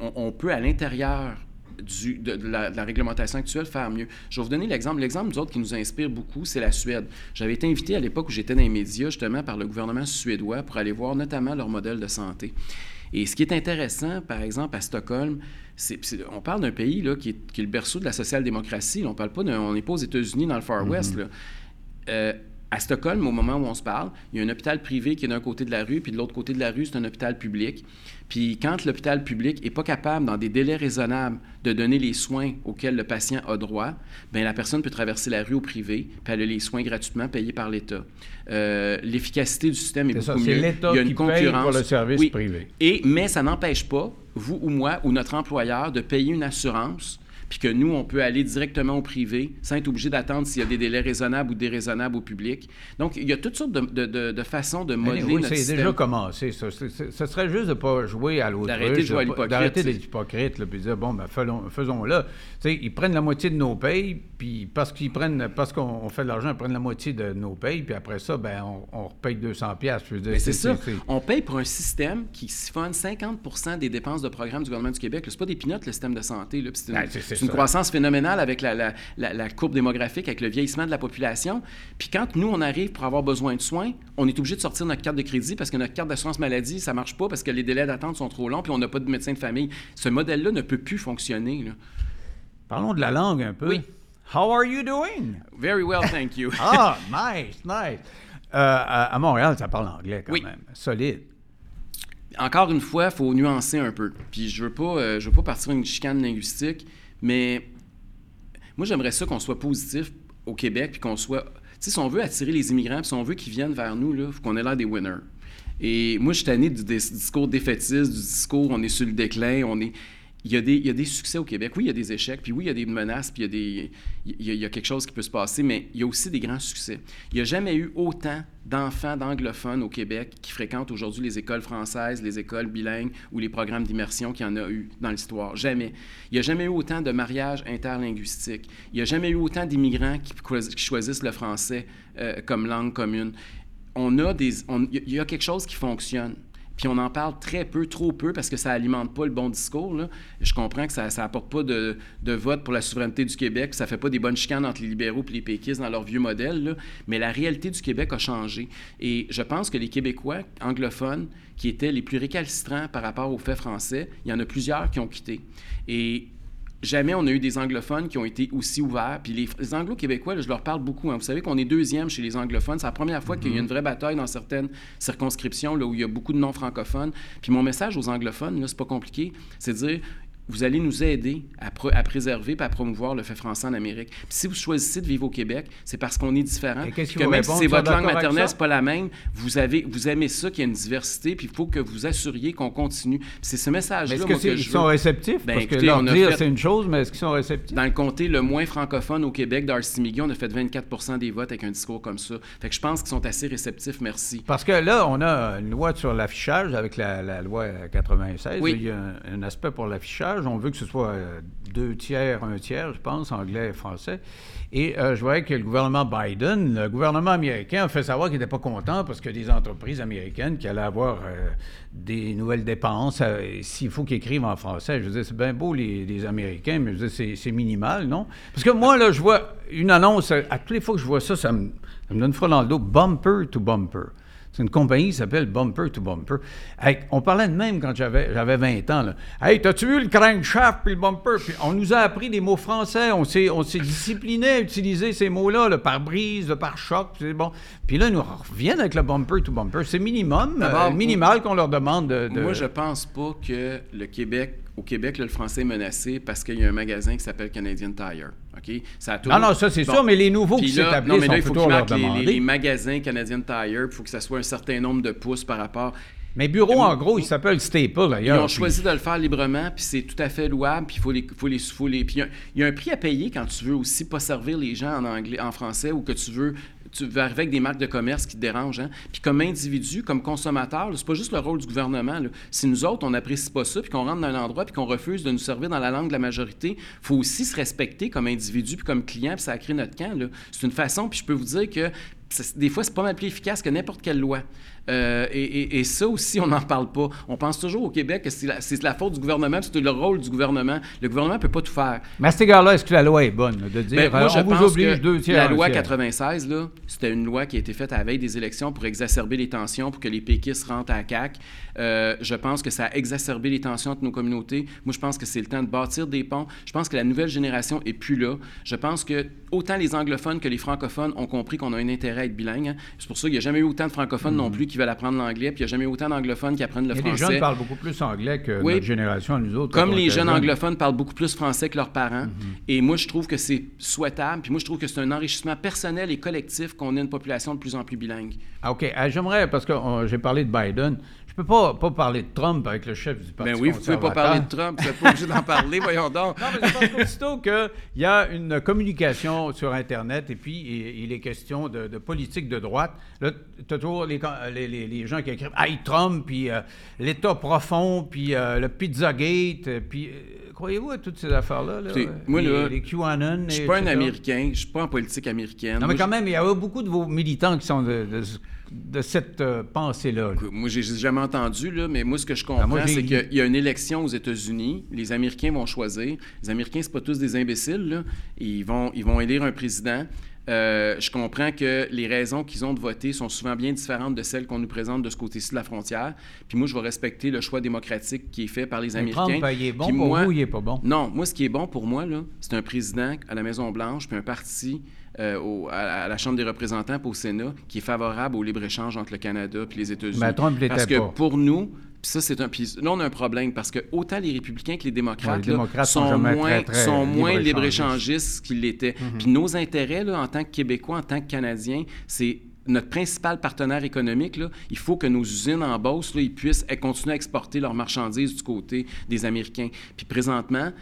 S2: on, on peut à l'intérieur du, de, la, réglementation actuelle faire mieux. Je vais vous donner l'exemple. L'exemple, nous autres, qui nous inspire beaucoup, c'est la Suède. J'avais été invité à l'époque où j'étais dans les médias, justement, par le gouvernement suédois pour aller voir notamment leur modèle de santé. Et ce qui est intéressant, par exemple, à Stockholm, c'est, on parle d'un pays là, qui, est, qui, est, le berceau de la social-démocratie. On parle pas on n'est pas aux États-Unis dans le Far mm-hmm. West. Là. Euh, à Stockholm, au moment où on se parle, il y a un hôpital privé qui est d'un côté de la rue, puis de l'autre côté de la rue, c'est un hôpital public. Puis quand l'hôpital public n'est pas capable, dans des délais raisonnables, de donner les soins auxquels le patient a droit, bien, la personne peut traverser la rue au privé, puis elle a les soins gratuitement payés par l'État. Euh, l'efficacité du système est, beaucoup mieux.
S1: l'État il y a une concurrence. pour le service privé.
S2: Et, mais ça n'empêche pas, vous ou moi, ou notre employeur, de payer une assurance puis que nous, on peut aller directement au privé sans être obligé d'attendre s'il y a des délais raisonnables ou déraisonnables au public. Donc, il y a toutes sortes de, de, de, façons de modeler oui,
S1: notre
S2: c'est
S1: déjà commencé, ça. Ce serait juste de ne pas jouer à l'autre.
S2: D'arrêter de jouer à l'hypocrite.
S1: D'arrêter d'être hypocrite, puis de dire, bon, ben, faisons-le. ils prennent la moitié de nos payes, puis parce qu'ils prennent, parce qu'on fait de l'argent, ils prennent la moitié de nos payes, puis après ça, ben, on, on repaye 200 pièces.
S2: C'est ça. On paye pour un système qui siphonne 50% des dépenses de programme du gouvernement du Québec. C'est pas des pinottes, le système de santé. C'est une, une croissance phénoménale avec la, courbe démographique, avec le vieillissement de la population. Puis quand nous, on arrive pour avoir besoin de soins, on est obligé de sortir notre carte de crédit parce que notre carte d'assurance maladie, ça marche pas parce que les délais d'attente sont trop longs, puis on n'a pas de médecin de famille. Ce modèle-là ne peut plus fonctionner.
S1: Parlons de la langue un peu.
S2: Oui.
S1: How are you doing?
S2: Very well, thank you.
S1: ah, nice, nice. Euh, à, Montréal, ça parle anglais quand même. Solide
S2: encore une fois, il faut nuancer un peu. Puis je veux pas, euh, je veux pas partir une chicane linguistique, mais moi, j'aimerais ça qu'on soit positif au Québec, puis qu'on soit. Si on veut attirer les immigrants, si on veut qu'ils viennent vers nous, il faut qu'on ait l'air des winners. Et moi, je suis tanné du, discours défaitiste, du discours on est sur le déclin, on est il y, a des, succès au Québec. Oui, il y a des échecs, puis oui, il y a des menaces, puis il y a, des, il y a, quelque chose qui peut se passer, mais il y a aussi des grands succès. Il n'y a jamais eu autant d'enfants d'anglophones au Québec qui fréquentent aujourd'hui les écoles françaises, les écoles bilingues ou les programmes d'immersion qu'il y en a eu dans l'histoire. Jamais. Il n'y a jamais eu autant de mariages interlinguistiques. Il n'y a jamais eu autant d'immigrants qui, choisissent le français euh, comme langue commune. On a des, il y a quelque chose qui fonctionne. Puis on en parle très peu, trop peu, parce que ça alimente pas le bon discours. Je comprends que ça n'apporte pas de, vote pour la souveraineté du Québec, ça fait pas des bonnes chicanes entre les libéraux et les péquistes dans leur vieux modèle, mais la réalité du Québec a changé. Et je pense que les Québécois anglophones, qui étaient les plus récalcitrants par rapport aux faits français, il y en a plusieurs qui ont quitté. Et jamais on a eu des anglophones qui ont été aussi ouverts. Puis les, anglo-québécois, je leur parle beaucoup. Hein. Vous savez qu'on est deuxième chez les anglophones. C'est la première fois qu'il y a une mm-hmm. vraie bataille dans certaines circonscriptions là, où il y a beaucoup de non-francophones. Puis mon message aux anglophones, là, c'est pas compliqué, c'est de dire vous allez nous aider à, à préserver et à promouvoir le fait français en Amérique. Puis si vous choisissez de vivre au Québec, c'est parce qu'on est différent.
S1: que
S2: même si c'est votre langue maternelle, c'est pas la même, vous, avez, vous aimez ça, qu'il y a une diversité, puis il faut que vous assuriez qu'on continue. C'est ce message-là
S1: que, que ils sont réceptifs? Ben, parce que leur dire, c'est une chose, mais est-ce qu'ils sont réceptifs?
S2: Dans le comté le moins francophone au Québec, Darcy McGee, on a fait 24% des votes avec un discours comme ça. Fait que je pense qu'ils sont assez réceptifs, merci.
S1: Parce que là, on a une loi sur l'affichage avec la, loi 96. Oui. Il y a un aspect pour l'affichage on veut que ce soit euh, deux tiers, un tiers, je pense, anglais français. Et euh, je voyais que le gouvernement Biden, le gouvernement américain, a fait savoir qu'il n'était pas content parce que des entreprises américaines qui allaient avoir euh, des nouvelles dépenses, s'il faut qu'ils écrivent en français, je dire, c'est bien beau les, Américains, mais je veux dire, c'est minimal, non? Parce que moi, là, je vois une annonce, à toutes les fois que je vois ça, ça me, ça me donne froid dans le dos, bumper to bumper. C'est une compagnie qui s'appelle Bumper to Bumper. on parlait de même quand j'avais, j'avais 20 ans. Là. Hey, t'as-tu vu le crankshaft puis le bumper? Puis on nous a appris des mots français. On s'est, on s'est discipliné à utiliser ces mots-là, le pare-brise, le pare-choc. C'est bon. Puis là, ils nous reviennent avec le bumper to bumper. C'est minimum, euh, minimal qu'on leur demande de,
S2: Moi, je pense pas que le Québec au Québec, le français est menacé parce qu'il y a un magasin qui s'appelle Canadian Tire. OK?
S1: Ça non, non, ça c'est sûr, mais les nouveaux qui s'établissent, non, mais là, il faut qu'ils
S2: les, les, magasins Canadian Tire, il faut que ça soit un certain nombre de pouces par rapport.
S1: Mais bureau, en gros, il s'appelle Staple, d'ailleurs.
S2: Ils ont choisi de le faire librement, puis c'est tout à fait louable, puis il faut les, faut les, faut les puis il y, a un prix à payer quand tu veux aussi pas servir les gens en anglais, en français, ou que tu veux tu vas arriver avec des marques de commerce qui te dérangent. Hein? Puis comme individu, comme consommateur, c'est pas juste le rôle du gouvernement. Si nous autres, on n'apprécie pas ça, puis qu'on rentre dans un endroit, puis qu'on refuse de nous servir dans la langue de la majorité, faut aussi se respecter comme individu, puis comme client, puis ça crée notre camp. C'est une façon, puis je peux vous dire que des fois, c'est pas mal plus efficace que n'importe quelle loi. Euh, et, ça aussi, on n'en parle pas. On pense toujours au Québec que c'est la, faute du gouvernement, c'est le rôle du gouvernement. Le gouvernement ne peut pas tout faire.
S1: Mais à cet égard-là, est-ce que la loi est bonne de dire
S2: ben, moi, je on vous oblige deux tiers La loi 96, c'était une loi qui a été faite à la veille des élections pour exacerber les tensions, pour que les péquistes rentrent à la CAQ. Euh, je pense que ça a exacerbé les tensions entre nos communautés. Moi, je pense que c'est le temps de bâtir des ponts. Je pense que la nouvelle génération est plus là. Je pense que autant les anglophones que les francophones ont compris qu'on a un intérêt à être bilingue. Hein. C'est pour ça qu'il n'y a jamais eu autant de francophones non mm. plus qui veulent apprendre l'anglais, puis il n'y a jamais autant d'anglophones qui apprennent le français. Les
S1: jeunes parlent beaucoup plus anglais que notre génération, nous autres.
S2: Comme les jeunes anglophones parlent beaucoup plus français que leurs parents. Mm-hmm. Et moi, je trouve que c'est souhaitable, puis moi, je trouve que c'est un enrichissement personnel et collectif qu'on ait une population de plus en plus bilingue.
S1: Ah, OK. Ah, j'aimerais, parce que j'ai parlé de Biden, je peux pas, pas parler de Trump avec le chef du Parti
S2: Ben oui, vous pouvez pas parler de Trump, vous n'êtes pas obligé d'en parler, voyons donc.
S1: Non, mais je pense qu'aussitôt qu'il y a une communication sur Internet et puis il, est question de, politique de droite, là, tu as toujours les, les, les, gens qui écrivent « Hey, Trump », puis euh, l'État profond, puis euh, le Pizzagate, euh, puis... Croyez-vous à toutes ces affaires-là? Là?
S2: Moi, là,
S1: les QAnon.
S2: Je suis pas un Américain, je suis pas en politique américaine.
S1: Non, mais quand même, il y a beaucoup de vos militants qui sont de de cette euh, pensée-là?
S2: Moi, j'ai jamais entendu, là, mais moi, ce que je ah, comprends, c'est qu'il y a une élection aux États-Unis. Les Américains vont choisir. Les Américains, c'est pas tous des imbéciles. Là. Ils, vont, ils vont élire un président. Euh, je comprends que les raisons qu'ils ont de voter sont souvent bien différentes de celles qu'on nous présente de ce côté-ci de la frontière. Puis moi, je vais respecter le choix démocratique qui est fait par les Américains.
S1: Trump, il est bon pour vous ou il n'est pas bon?
S2: Non, moi, ce qui est bon pour moi, c'est un président à la Maison-Blanche, puis un parti euh, à, la Chambre des représentants et au Sénat qui est favorable au libre-échange entre le Canada et les États-Unis. parce que pour nous, puis ça, c'est un. Puis là, on a un problème parce que autant les républicains que les démocrates, sont, moins, sont moins libre-échangistes qu'ils l'étaient. Mhm. Puis nos intérêts, là, en tant que Québécois, en tant que Canadiens, c'est notre principal partenaire économique, là, il faut que nos usines en Beauce là, ils puissent continuer à exporter leurs marchandises du côté des Américains. Puis présentement,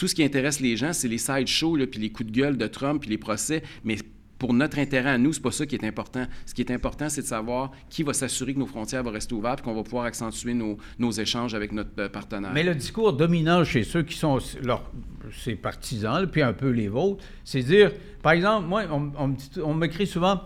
S2: tout ce qui intéresse les gens, c'est les sideshows, puis les coups de gueule de Trump, puis les procès, mais pour notre intérêt à nous, c'est pas ça qui est important. Ce qui est important, c'est de savoir qui va s'assurer que nos frontières vont rester ouvertes qu'on va pouvoir accentuer nos, échanges avec notre euh, partenaire.
S1: Mais le discours dominant chez ceux qui sont leur, ces partisans, puis un peu les vôtres, c'est dire, par exemple, moi, on, on m'écrit souvent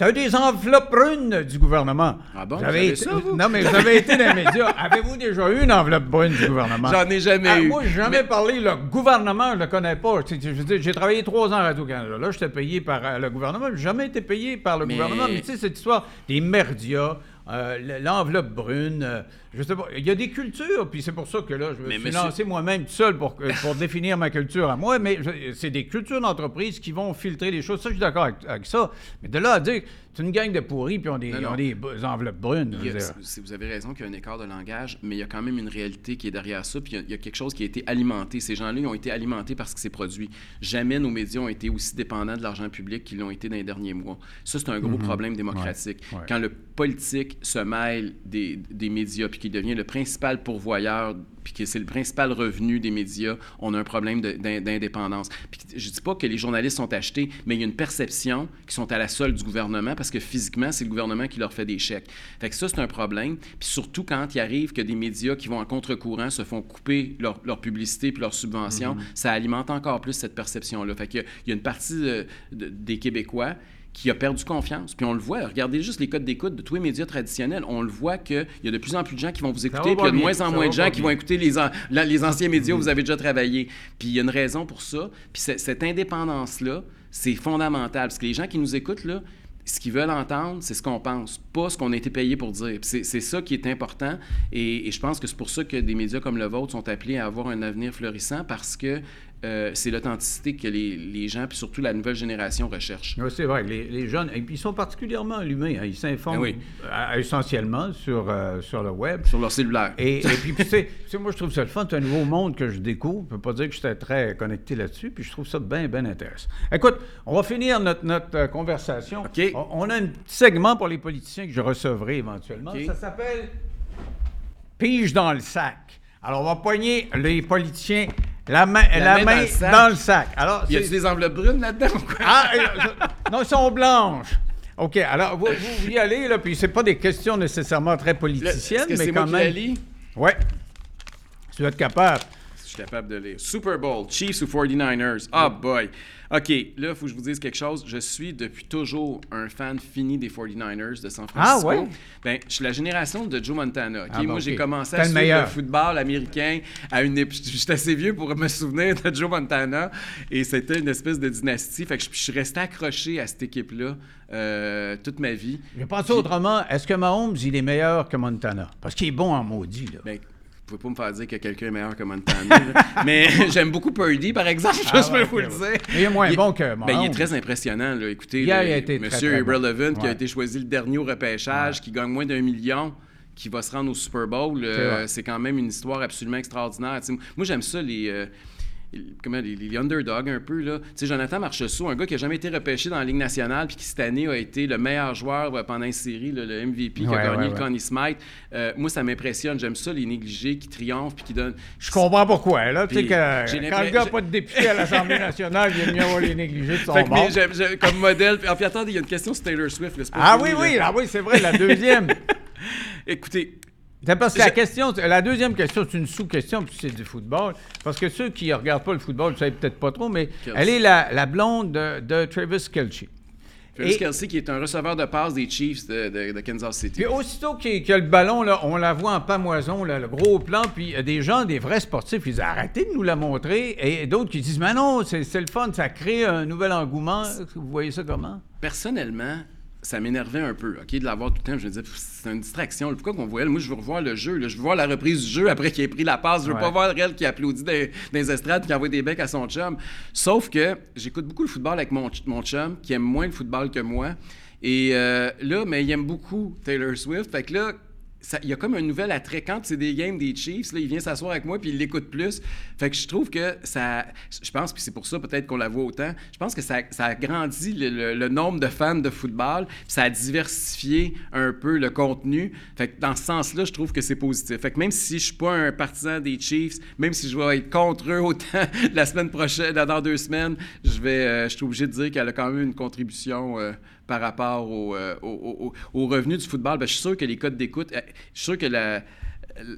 S1: T'as des enveloppes brunes du gouvernement.
S2: Ah bon? Vous avez ça, vous?
S1: Non, mais vous avez été dans les médias. Avez-vous déjà eu une enveloppe brune du gouvernement?
S2: J'en ai jamais ah, eu.
S1: Moi, j'ai jamais parlé. Le gouvernement, je le connais pas. J'ai travaillé trois ans à Radio-Canada. Là, j'étais payé par euh, le gouvernement. J'ai jamais été payé par le gouvernement. Mais tu sais, cette histoire des merdias, euh, l'enveloppe brune, euh, je sais pas. Il y a des cultures, puis c'est pour ça que là, je me suis lancé moi-même tout seul pour, pour définir ma culture à moi, mais c'est des cultures d'entreprise qui vont filtrer les choses. Ça, je suis d'accord avec, ça. Mais de là à dire, C'est une gang de pourris, puis ils ont des,
S2: Non,
S1: ont des enveloppes brunes.
S2: a- c'est- vous avez raison qu'il y a un écart de langage, mais il y a quand même une réalité qui est derrière ça. Puis il y a, il y a quelque chose qui a été alimenté. Ces gens-là, ils ont été alimentés parce que c'est produit. Jamais nos médias ont été aussi dépendants de l'argent public qu'ils l'ont été dans les derniers mois. Ça, c'est un gros problème démocratique.
S1: Mhm. Ouais, ouais.
S2: Quand le politique se mêle des, des médias, puis qu'il devient le principal pourvoyeur, puis que c'est le principal revenu des médias, on a un problème d'indépendance. Puis je dis pas que les journalistes sont achetés, mais il y a une perception qu'ils sont à la solde du gouvernement parce que physiquement, c'est le gouvernement qui leur fait des chèques. Fait que ça, c'est un problème. Puis surtout quand il arrive que des médias qui vont en contre-courant se font couper leur, leur publicité puis leurs subventions, ça alimente encore plus cette perception-là. Fait qu'il y a- il y a une partie euh, de- des Québécois qui a perdu confiance. Puis on le voit, regardez juste les codes d'écoute de tous les médias traditionnels. On le voit qu'il y a de plus en plus de gens qui vont vous écouter, puis il y a de
S1: bien,
S2: moins en moins de gens qui vont écouter les, an- la- les anciens médias où vous avez déjà travaillé. Puis il y a une raison pour ça. Puis cette indépendance-là, c'est fondamental. Parce que les gens qui nous écoutent, là, ce qu'ils veulent entendre, c'est ce qu'on pense, pas ce qu'on a été payé pour dire. C'est c'est ça qui est important. Et, et je pense que c'est pour ça que des médias comme le vôtre sont appelés à avoir un avenir florissant parce que euh, c'est l'authenticité que les, les gens, puis surtout la nouvelle génération, recherchent.
S1: Oui, c'est vrai. Les, les jeunes, et puis ils sont particulièrement allumés. hein. Ils s'informent
S2: Ben oui.
S1: euh, essentiellement sur, euh, sur le web.
S2: Sur leur cellulaire.
S1: Et, et puis, tu sais, moi, je trouve ça le fun. C'est un nouveau monde que je découvre. Je ne peux pas dire que j'étais très connecté là-dessus. Puis je trouve ça bien, bien intéressant. Écoute, on va finir notre, notre conversation. On, on a un petit segment pour les politiciens que je recevrai éventuellement. Ça s'appelle Pige dans le sac. Alors, on va poigner les politiciens la main, la
S2: main
S1: main
S2: dans le sac.
S1: dans le sac. Alors,
S2: Y a-tu des enveloppes brunes là-dedans ou quoi?
S1: ah, euh, je- non, elles sont blanches. OK, alors vous, vous y allez, là, puis c'est pas des questions nécessairement très politiciennes,
S2: que
S1: mais quand
S2: moi qui
S1: même.
S2: lis?
S1: Ouais. Tu dois être capable.
S2: Je suis capable de lire. Super Bowl, Chiefs ou 49ers? Ah boy! OK, là, il faut que je vous dise quelque chose. Je suis depuis toujours un fan fini des 49ers de San Francisco.
S1: Ah ouais?
S2: Ben, je suis la génération de Joe Montana.
S1: Ah bon,
S2: Moi, j'ai commencé à
S1: le
S2: suivre
S1: meilleur.
S2: le football américain à une époque. Je suis assez vieux pour me souvenir de Joe Montana. Et c'était une espèce de dynastie. Fait que je, je suis resté accroché à cette équipe-là euh, toute ma vie.
S1: Je pense autrement. Est-ce que Mahomes, il est meilleur que Montana? Parce qu'il est bon en maudit, là.
S2: Ben, vous pouvez pas me faire dire que quelqu'un est meilleur que Montana. là. Mais j'aime beaucoup Purdy, par exemple.
S1: Ah
S2: je
S1: ouais,
S2: peux vous le dire.
S1: Mais il est moins
S2: Il-
S1: bon que
S2: Ben, il est très impressionnant. Là. Écoutez,
S1: il a été
S2: Monsieur
S1: très bon.
S2: Qui a été choisi le dernier au repêchage, qui gagne moins d'un million, qui va se rendre au Super Bowl, euh,
S1: C'est
S2: c'est quand même une histoire absolument extraordinaire. Moi, j'aime ça, les... euh, comment, les, les underdogs un peu là. Tu sais, Jonathan Marchessault, un gars qui a jamais été repêché dans la Ligue nationale puis qui cette année a été le meilleur joueur pendant une série, là, le MVP qui a gagné
S1: ouais,
S2: le. Connie Smythe. Euh, moi, ça m'impressionne. J'aime ça, les négligés qui triomphent puis qui donnent.
S1: Je comprends pourquoi, là.
S2: Puis,
S1: que quand le gars n'a pas de député à l'Assemblée nationale, il est mieux avoir les négligés de son
S2: Fait que, comme modèle. Ah, puis attendez, il y a une question sur Taylor Swift. là,
S1: Ah oui, oui, ah oui, c'est vrai, la deuxième.
S2: Écoutez,
S1: C'est parce que la question, la deuxième question, c'est une sous-question, puis c'est du football. Parce que ceux qui ne regardent pas le football, ne savent peut-être pas trop, mais
S2: Kelsey.
S1: elle est la, la blonde de, de Travis Kelce.
S2: Travis
S1: Et-
S2: Kelsey, qui est un receveur de passe des Chiefs de, de- de Kansas City.
S1: Puis aussitôt qu'il y a le ballon, là, on la voit en pamoison, là, le gros plan, puis euh, des gens, des vrais sportifs, ils disent arrêtez de nous la montrer, et d'autres qui disent mais non, c'est le fun, ça crée un nouvel engouement. Vous voyez ça comment?
S2: Personnellement, ça m'énervait un peu, OK, de l'avoir tout le temps. Je me disais, c'est une distraction. Pourquoi qu'on voit elle? Moi, je veux revoir le jeu. là. Je veux voir la reprise du jeu après qu'il ait pris la passe. Je veux
S1: Ouais.
S2: pas voir elle qui applaudit dans, dans les estrades et qui envoie des becs à son chum. Sauf que j'écoute beaucoup le football avec mon, ch- mon chum, qui aime moins le football que moi. Et euh, là, mais il aime beaucoup Taylor Swift. Fait que là, il y a comme un nouvel attrait. Quand c'est des games des Chiefs, là, il vient s'asseoir avec moi puis il l'écoute plus. Fait que je trouve que ça. Je pense, puis c'est pour ça peut-être qu'on la voit autant. Je pense que ça, ça a grandi le, nombre de fans de football. puis ça a diversifié un peu le contenu. Fait que dans ce sens-là, je trouve que c'est positif. Fait que même si je suis pas un partisan des Chiefs, même si je vais être contre eux autant la semaine prochaine, dans deux semaines, je vais, euh, je suis obligé de dire qu'elle a quand même une contribution. euh, par rapport au, euh, au, au- au- au revenu du football, ben, je suis sûr que les codes d'écoute, euh, je suis sûr que la,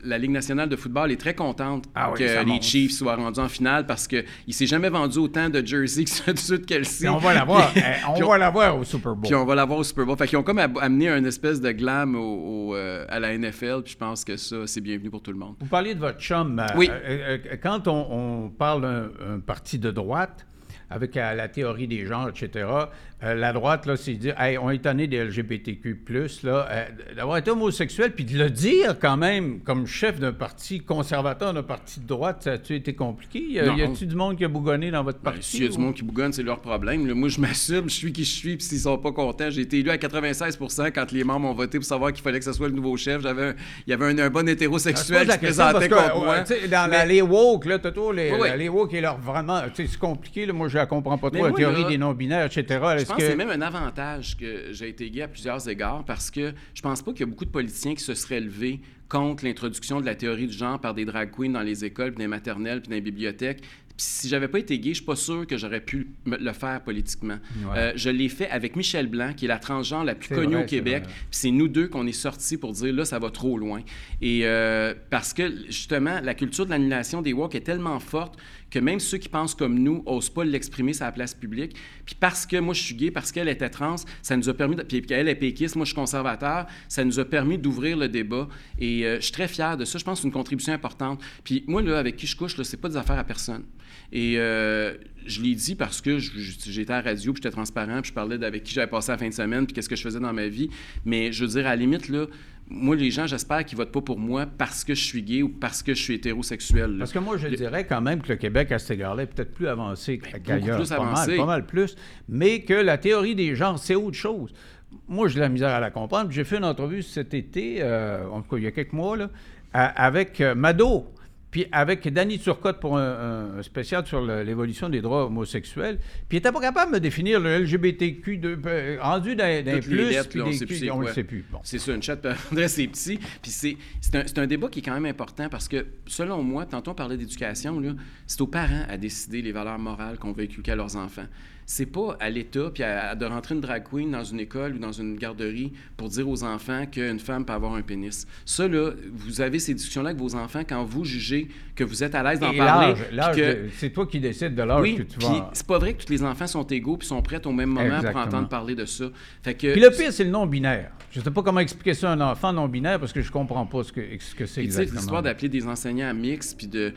S2: la Ligue nationale de football est très contente
S1: Ah oui,
S2: que les. Chiefs soient rendus en finale parce qu'il ne s'est jamais vendu autant de jerseys que ceux de Kelsey.
S1: Puis on va la voir.
S2: Puis-
S1: Eh, on
S2: puis
S1: va la voir au Super Bowl.
S2: puis on va l'avoir au Super Bowl. Fait qu'ils ont comme amené un espèce de glam au- au, euh, à la NFL, puis je pense que ça, c'est bienvenu pour tout le monde.
S1: Vous parliez de votre chum.
S2: Oui.
S1: euh, euh, quand on, on parle d'un un parti de droite, avec la théorie des genres, etc., euh, la droite, là, c'est dire, hey, on est tanné des LGBTQ, là, euh, d'avoir été homosexuel, puis de le dire quand même comme chef d'un parti conservateur, d'un parti de droite, ça a-tu été compliqué? Y a-tu du monde qui a bougonné dans votre ben, parti?
S2: S'il y a du monde qui bougonne, c'est leur problème. moi, je m'assume, je suis qui je suis, puis s'ils sont pas contents, j'ai été élu à 96% quand les membres ont voté pour savoir qu'il fallait que ce soit le nouveau chef. J'avais il y avait un, bon hétérosexuel qui se présentait contre moi.
S1: Dans les woke, là, Toto, les, les woke, leur vraiment, c'est compliqué, là, moi, je la comprends pas trop, la théorie des non-binaires, etc
S2: c'est même un avantage que j'ai été gay à plusieurs égards parce que je pense pas qu'il y a beaucoup de politiciens qui se seraient levés contre l'introduction de la théorie du genre par des drag queens dans les écoles, puis dans les maternelles, puis dans les bibliothèques. Puis si j'avais pas été gay, je suis pas sûr que j'aurais pu le faire politiquement. Euh, je l'ai fait avec Michel Blanc, qui est la transgenre la plus connue au Québec. Puis c'est nous deux qu'on est sortis pour dire là, ça va trop loin. Et euh, parce que justement, la culture de l'annulation des walks est tellement forte que même ceux qui pensent comme nous n'osent pas l'exprimer sur la place publique. Puis parce que moi, je suis gay, parce qu'elle était trans, ça nous a permis, puis qu'elle est péquiste, moi, je suis conservateur, ça nous a permis d'ouvrir le débat. Et euh, je suis très fier de ça. Je pense c'est une contribution importante. Puis moi, là, avec qui je couche, ce n'est pas des affaires à personne. Et euh, je l'ai dit parce que j'étais à la radio, puis j'étais transparent, puis je parlais d'avec qui j'avais passé la fin de semaine, puis qu'est-ce que je faisais dans ma vie. Mais je veux dire, à la limite, là, moi, les gens, j'espère qu'ils votent pas pour moi parce que je suis gay ou parce que je suis hétérosexuel.
S1: Parce que moi, je dirais quand même que le Québec, à cet égard-là, est peut-être plus avancé ben, qu'ailleurs. Plus pas Mal, pas mal plus. Mais que la théorie des genres, c'est autre chose. Moi, j'ai de la misère à la comprendre. J'ai fait une entrevue cet été, euh, en tout cas, il y a quelques mois, là, avec euh, Mado. Puis avec Danny Turcotte pour un, spécial sur l'évolution des droits homosexuels. Puis il n'était pas capable de me définir le LGBTQ de, euh, rendu d'un plus.
S2: Lettres, on ne sait plus. C'est ça, une chatte, c'est petit. Puis c'est un, un, débat qui est quand même important parce que, selon moi, tantôt on parlait d'éducation, c'est aux parents à décider les valeurs morales qu'on veut inculquer à leurs enfants c'est pas à l'État puis de rentrer une drag queen dans une école ou dans une garderie pour dire aux enfants qu'une femme peut avoir un pénis. Ça, là, vous avez ces discussions-là avec vos enfants quand vous jugez que vous êtes à l'aise d'en parler.
S1: L'âge, c'est toi qui décides de l'âge que tu vas...
S2: c'est pas vrai que tous les enfants sont égaux puis sont prêts au même moment pour entendre parler de ça.
S1: Fait que... Puis le pire, c'est le non-binaire. Je sais pas comment expliquer ça à un enfant non-binaire parce que je comprends pas ce que, ce que c'est exactement.
S2: l'histoire d'appeler des enseignants à mix, puis de...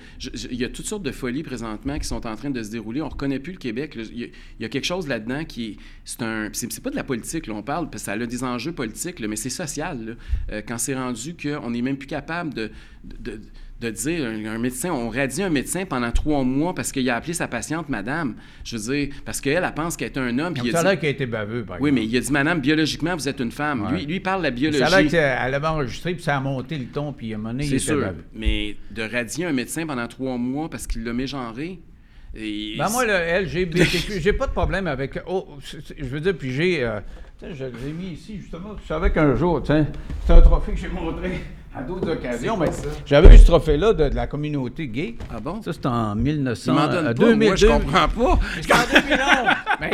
S2: Il y a toutes sortes de folies présentement qui sont en train de se dérouler. On reconnaît plus le Québec. Il y a quelque chose là-dedans qui c'est un c'est pas de la politique là, on parle parce que ça a des enjeux politiques mais c'est social euh, quand c'est rendu qu'on n'est même plus capable de, de, de dire un, médecin, on radie un médecin pendant trois mois parce qu'il a appelé sa patiente madame. Je veux dire, parce qu'elle, elle pense qu'elle est un homme.
S1: Puis ça a qu'elle a été baveux,
S2: par Oui, mais il a dit, madame, biologiquement, vous êtes une femme. Lui, lui, parle de la biologie.
S1: Ça a qu'elle avait enregistré, puis ça a monté le ton, puis à un moment donné, il était sûr.
S2: Mais de radier un médecin pendant trois mois parce qu'il l'a mégenré,
S1: ben moi, le LGBTQ, j'ai pas de problème avec. Oh, je veux dire, puis j'ai. Euh, je l'ai mis ici, justement. Je savais qu'un jour, c'est un trophée que j'ai montré à d'autres occasions. Mais j'avais eu ce trophée-là de, la communauté gay.
S2: Ah bon?
S1: Ça, c'était en 1900.
S2: m'en donne pas, moi, je comprends pas.
S1: mais,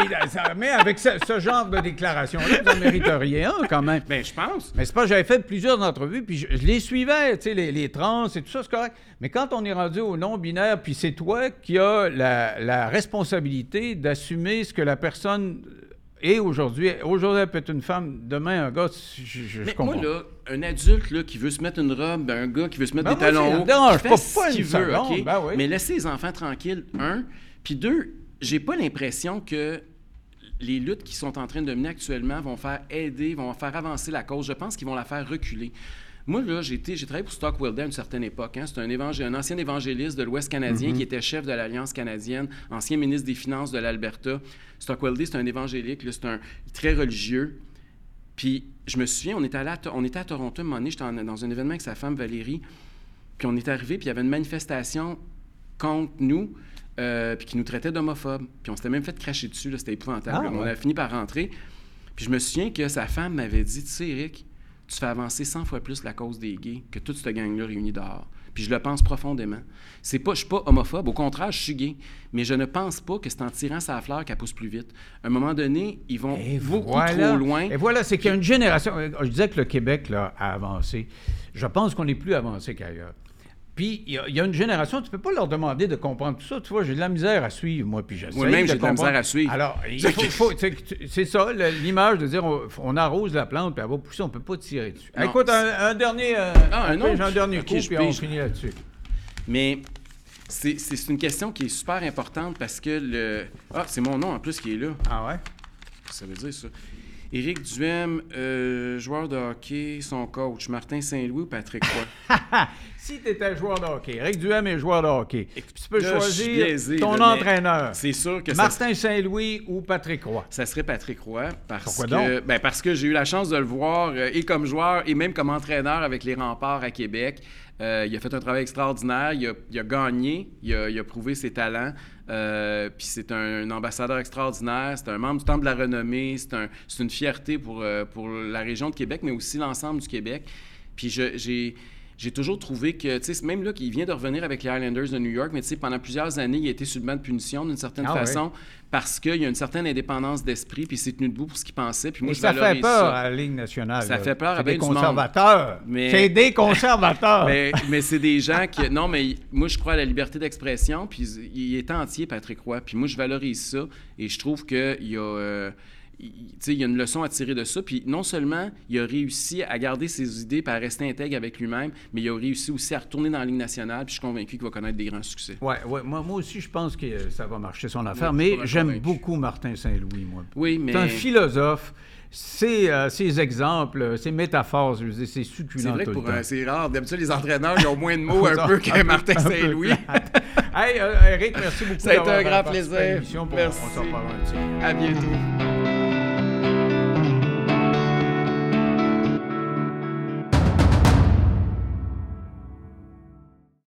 S1: mais avec ce, genre de déclaration-là, vous en mériteriez un, quand même.
S2: Ben, je pense.
S1: Mais c'est pas, j'avais fait plusieurs entrevues, puis je, les suivais, tu sais, les, les, trans et tout ça, c'est correct. Mais quand on est rendu au non-binaire, puis c'est toi qui as la, la responsabilité d'assumer ce que la personne et aujourd'hui, aujourd'hui, elle peut être une femme, demain, un gars, je, je,
S2: Mais moi, là, un adulte là, qui veut se mettre une robe, un gars qui veut se mettre
S1: ben
S2: des talons hauts,
S1: non, fait ce qu'il veut, OK? Ben
S2: Mais laissez les enfants tranquilles, un. Puis deux, j'ai pas l'impression que les luttes qui sont en train de mener actuellement vont faire aider, vont faire avancer la cause. Je pense qu'ils vont la faire reculer. Moi, là, j'ai, travaillé pour Stockwell Day à une certaine époque. Hein. C'est un, un, ancien évangéliste de l'Ouest canadien mm-hmm. qui était chef de l'Alliance canadienne, ancien ministre des Finances de l'Alberta. Stockwell Day, c'est un évangélique, c'est un très religieux. Puis je me souviens, on était, allé à, on était à Toronto un moment donné, j'étais dans un événement avec sa femme Valérie, puis on est arrivé, puis il y avait une manifestation contre nous, euh, puis qui nous traitait d'homophobes. Puis on s'était même fait cracher dessus, c'était épouvantable. Ah, on a fini par rentrer. Puis je me souviens que sa femme m'avait dit, tu sais, Eric, tu fais avancer 100 fois plus la cause des gays que toute cette gang-là réunie dehors. Puis je le pense profondément. C'est pas, je suis pas homophobe, au contraire, je suis gay. Mais je ne pense pas que c'est en tirant sa fleur qu'elle pousse plus vite. À un moment donné, ils vont beaucoup trop loin.
S1: Et voilà, c'est qu'il y a une génération. Je disais que le Québec là, a avancé. Je pense qu'on est plus avancé qu'ailleurs. Puis, il y, a une génération, tu ne peux pas leur demander de comprendre tout ça. Tu vois, j'ai de la misère à suivre, moi, puis j'essaie
S2: Moi-même, j'ai de, la misère à suivre.
S1: Alors, c'est ça, l'image de dire on, arrose la plante, puis elle va pousser, on ne peut pas tirer dessus. écoute, un, dernier, euh, ah, un, un, dernier coup, puis on finit là-dessus.
S2: Mais c'est une question qui est super importante parce que le... Ah, c'est mon nom en plus qui est là.
S1: Ah ouais?
S2: ça veut dire, ça? Éric Duhem, euh, joueur de hockey, son coach. Martin Saint-Louis ou Patrick Roy?
S1: si tu étais joueur de hockey, Éric Duhem est joueur de hockey, tu peux
S2: Là,
S1: choisir
S2: biaisé,
S1: ton
S2: là,
S1: entraîneur.
S2: C'est sûr que ça,
S1: Martin Saint-Louis ou Patrick Roy.
S2: ça serait Patrick Roy. Parce
S1: Pourquoi
S2: que,
S1: donc?
S2: ben parce que j'ai eu la chance de le voir euh, et comme joueur et même comme entraîneur avec les remparts à Québec. Euh, il a fait un travail extraordinaire. Il a, gagné. Il a, prouvé ses talents. Euh, puis c'est un, ambassadeur extraordinaire. C'est un membre du Temple de la Renommée. C'est un- c'est une fierté pour, euh, pour la région de Québec, mais aussi l'ensemble du Québec. Puis j'ai. J'ai toujours trouvé que, tu sais, même là, qu'il vient de revenir avec les Highlanders de New York, mais tu sais, pendant plusieurs années, il a été sur le banc de punition d'une certaine
S1: Ah ouais.
S2: façon parce qu'il y a une certaine indépendance d'esprit, puis il s'est tenu debout pour ce qu'il pensait. Puis moi,
S1: Et
S2: je
S1: ça fait peur
S2: ça.
S1: à la Ligue nationale.
S2: Ça
S1: là.
S2: fait peur à
S1: des conservateurs.
S2: Mais-
S1: C'est des conservateurs.
S2: Mais, mais c'est des gens qui. Non, mais moi, je crois à la liberté d'expression, puis il est entier, Patrick Roy. Puis moi, je valorise ça, et je trouve qu'il y a. euh, il- y a une leçon à tirer de ça. Puis non seulement il a réussi à garder ses idées et à rester intègre avec lui-même, mais il a réussi aussi à retourner dans la Ligue nationale. Puis je suis convaincu qu'il va connaître des grands succès.
S1: Ouais, ouais, moi, moi aussi, je pense que ça va marcher son affaire.
S2: Ouais,
S1: mais j'aime beaucoup Martin Saint-Louis, moi.
S2: Oui, mais.
S1: C'est un philosophe. Ses, euh, exemples, ses métaphores, veux dire, c'est succulent
S2: C'est vrai que pour un- c'est rare. D'habitude, les entraîneurs, ils ont moins de mots un peu que Martin Saint-Louis.
S1: hey, euh, Eric, merci beaucoup.
S2: Ça a été un grand plaisir.
S1: on-
S2: Merci.
S1: On peu.
S2: À bientôt.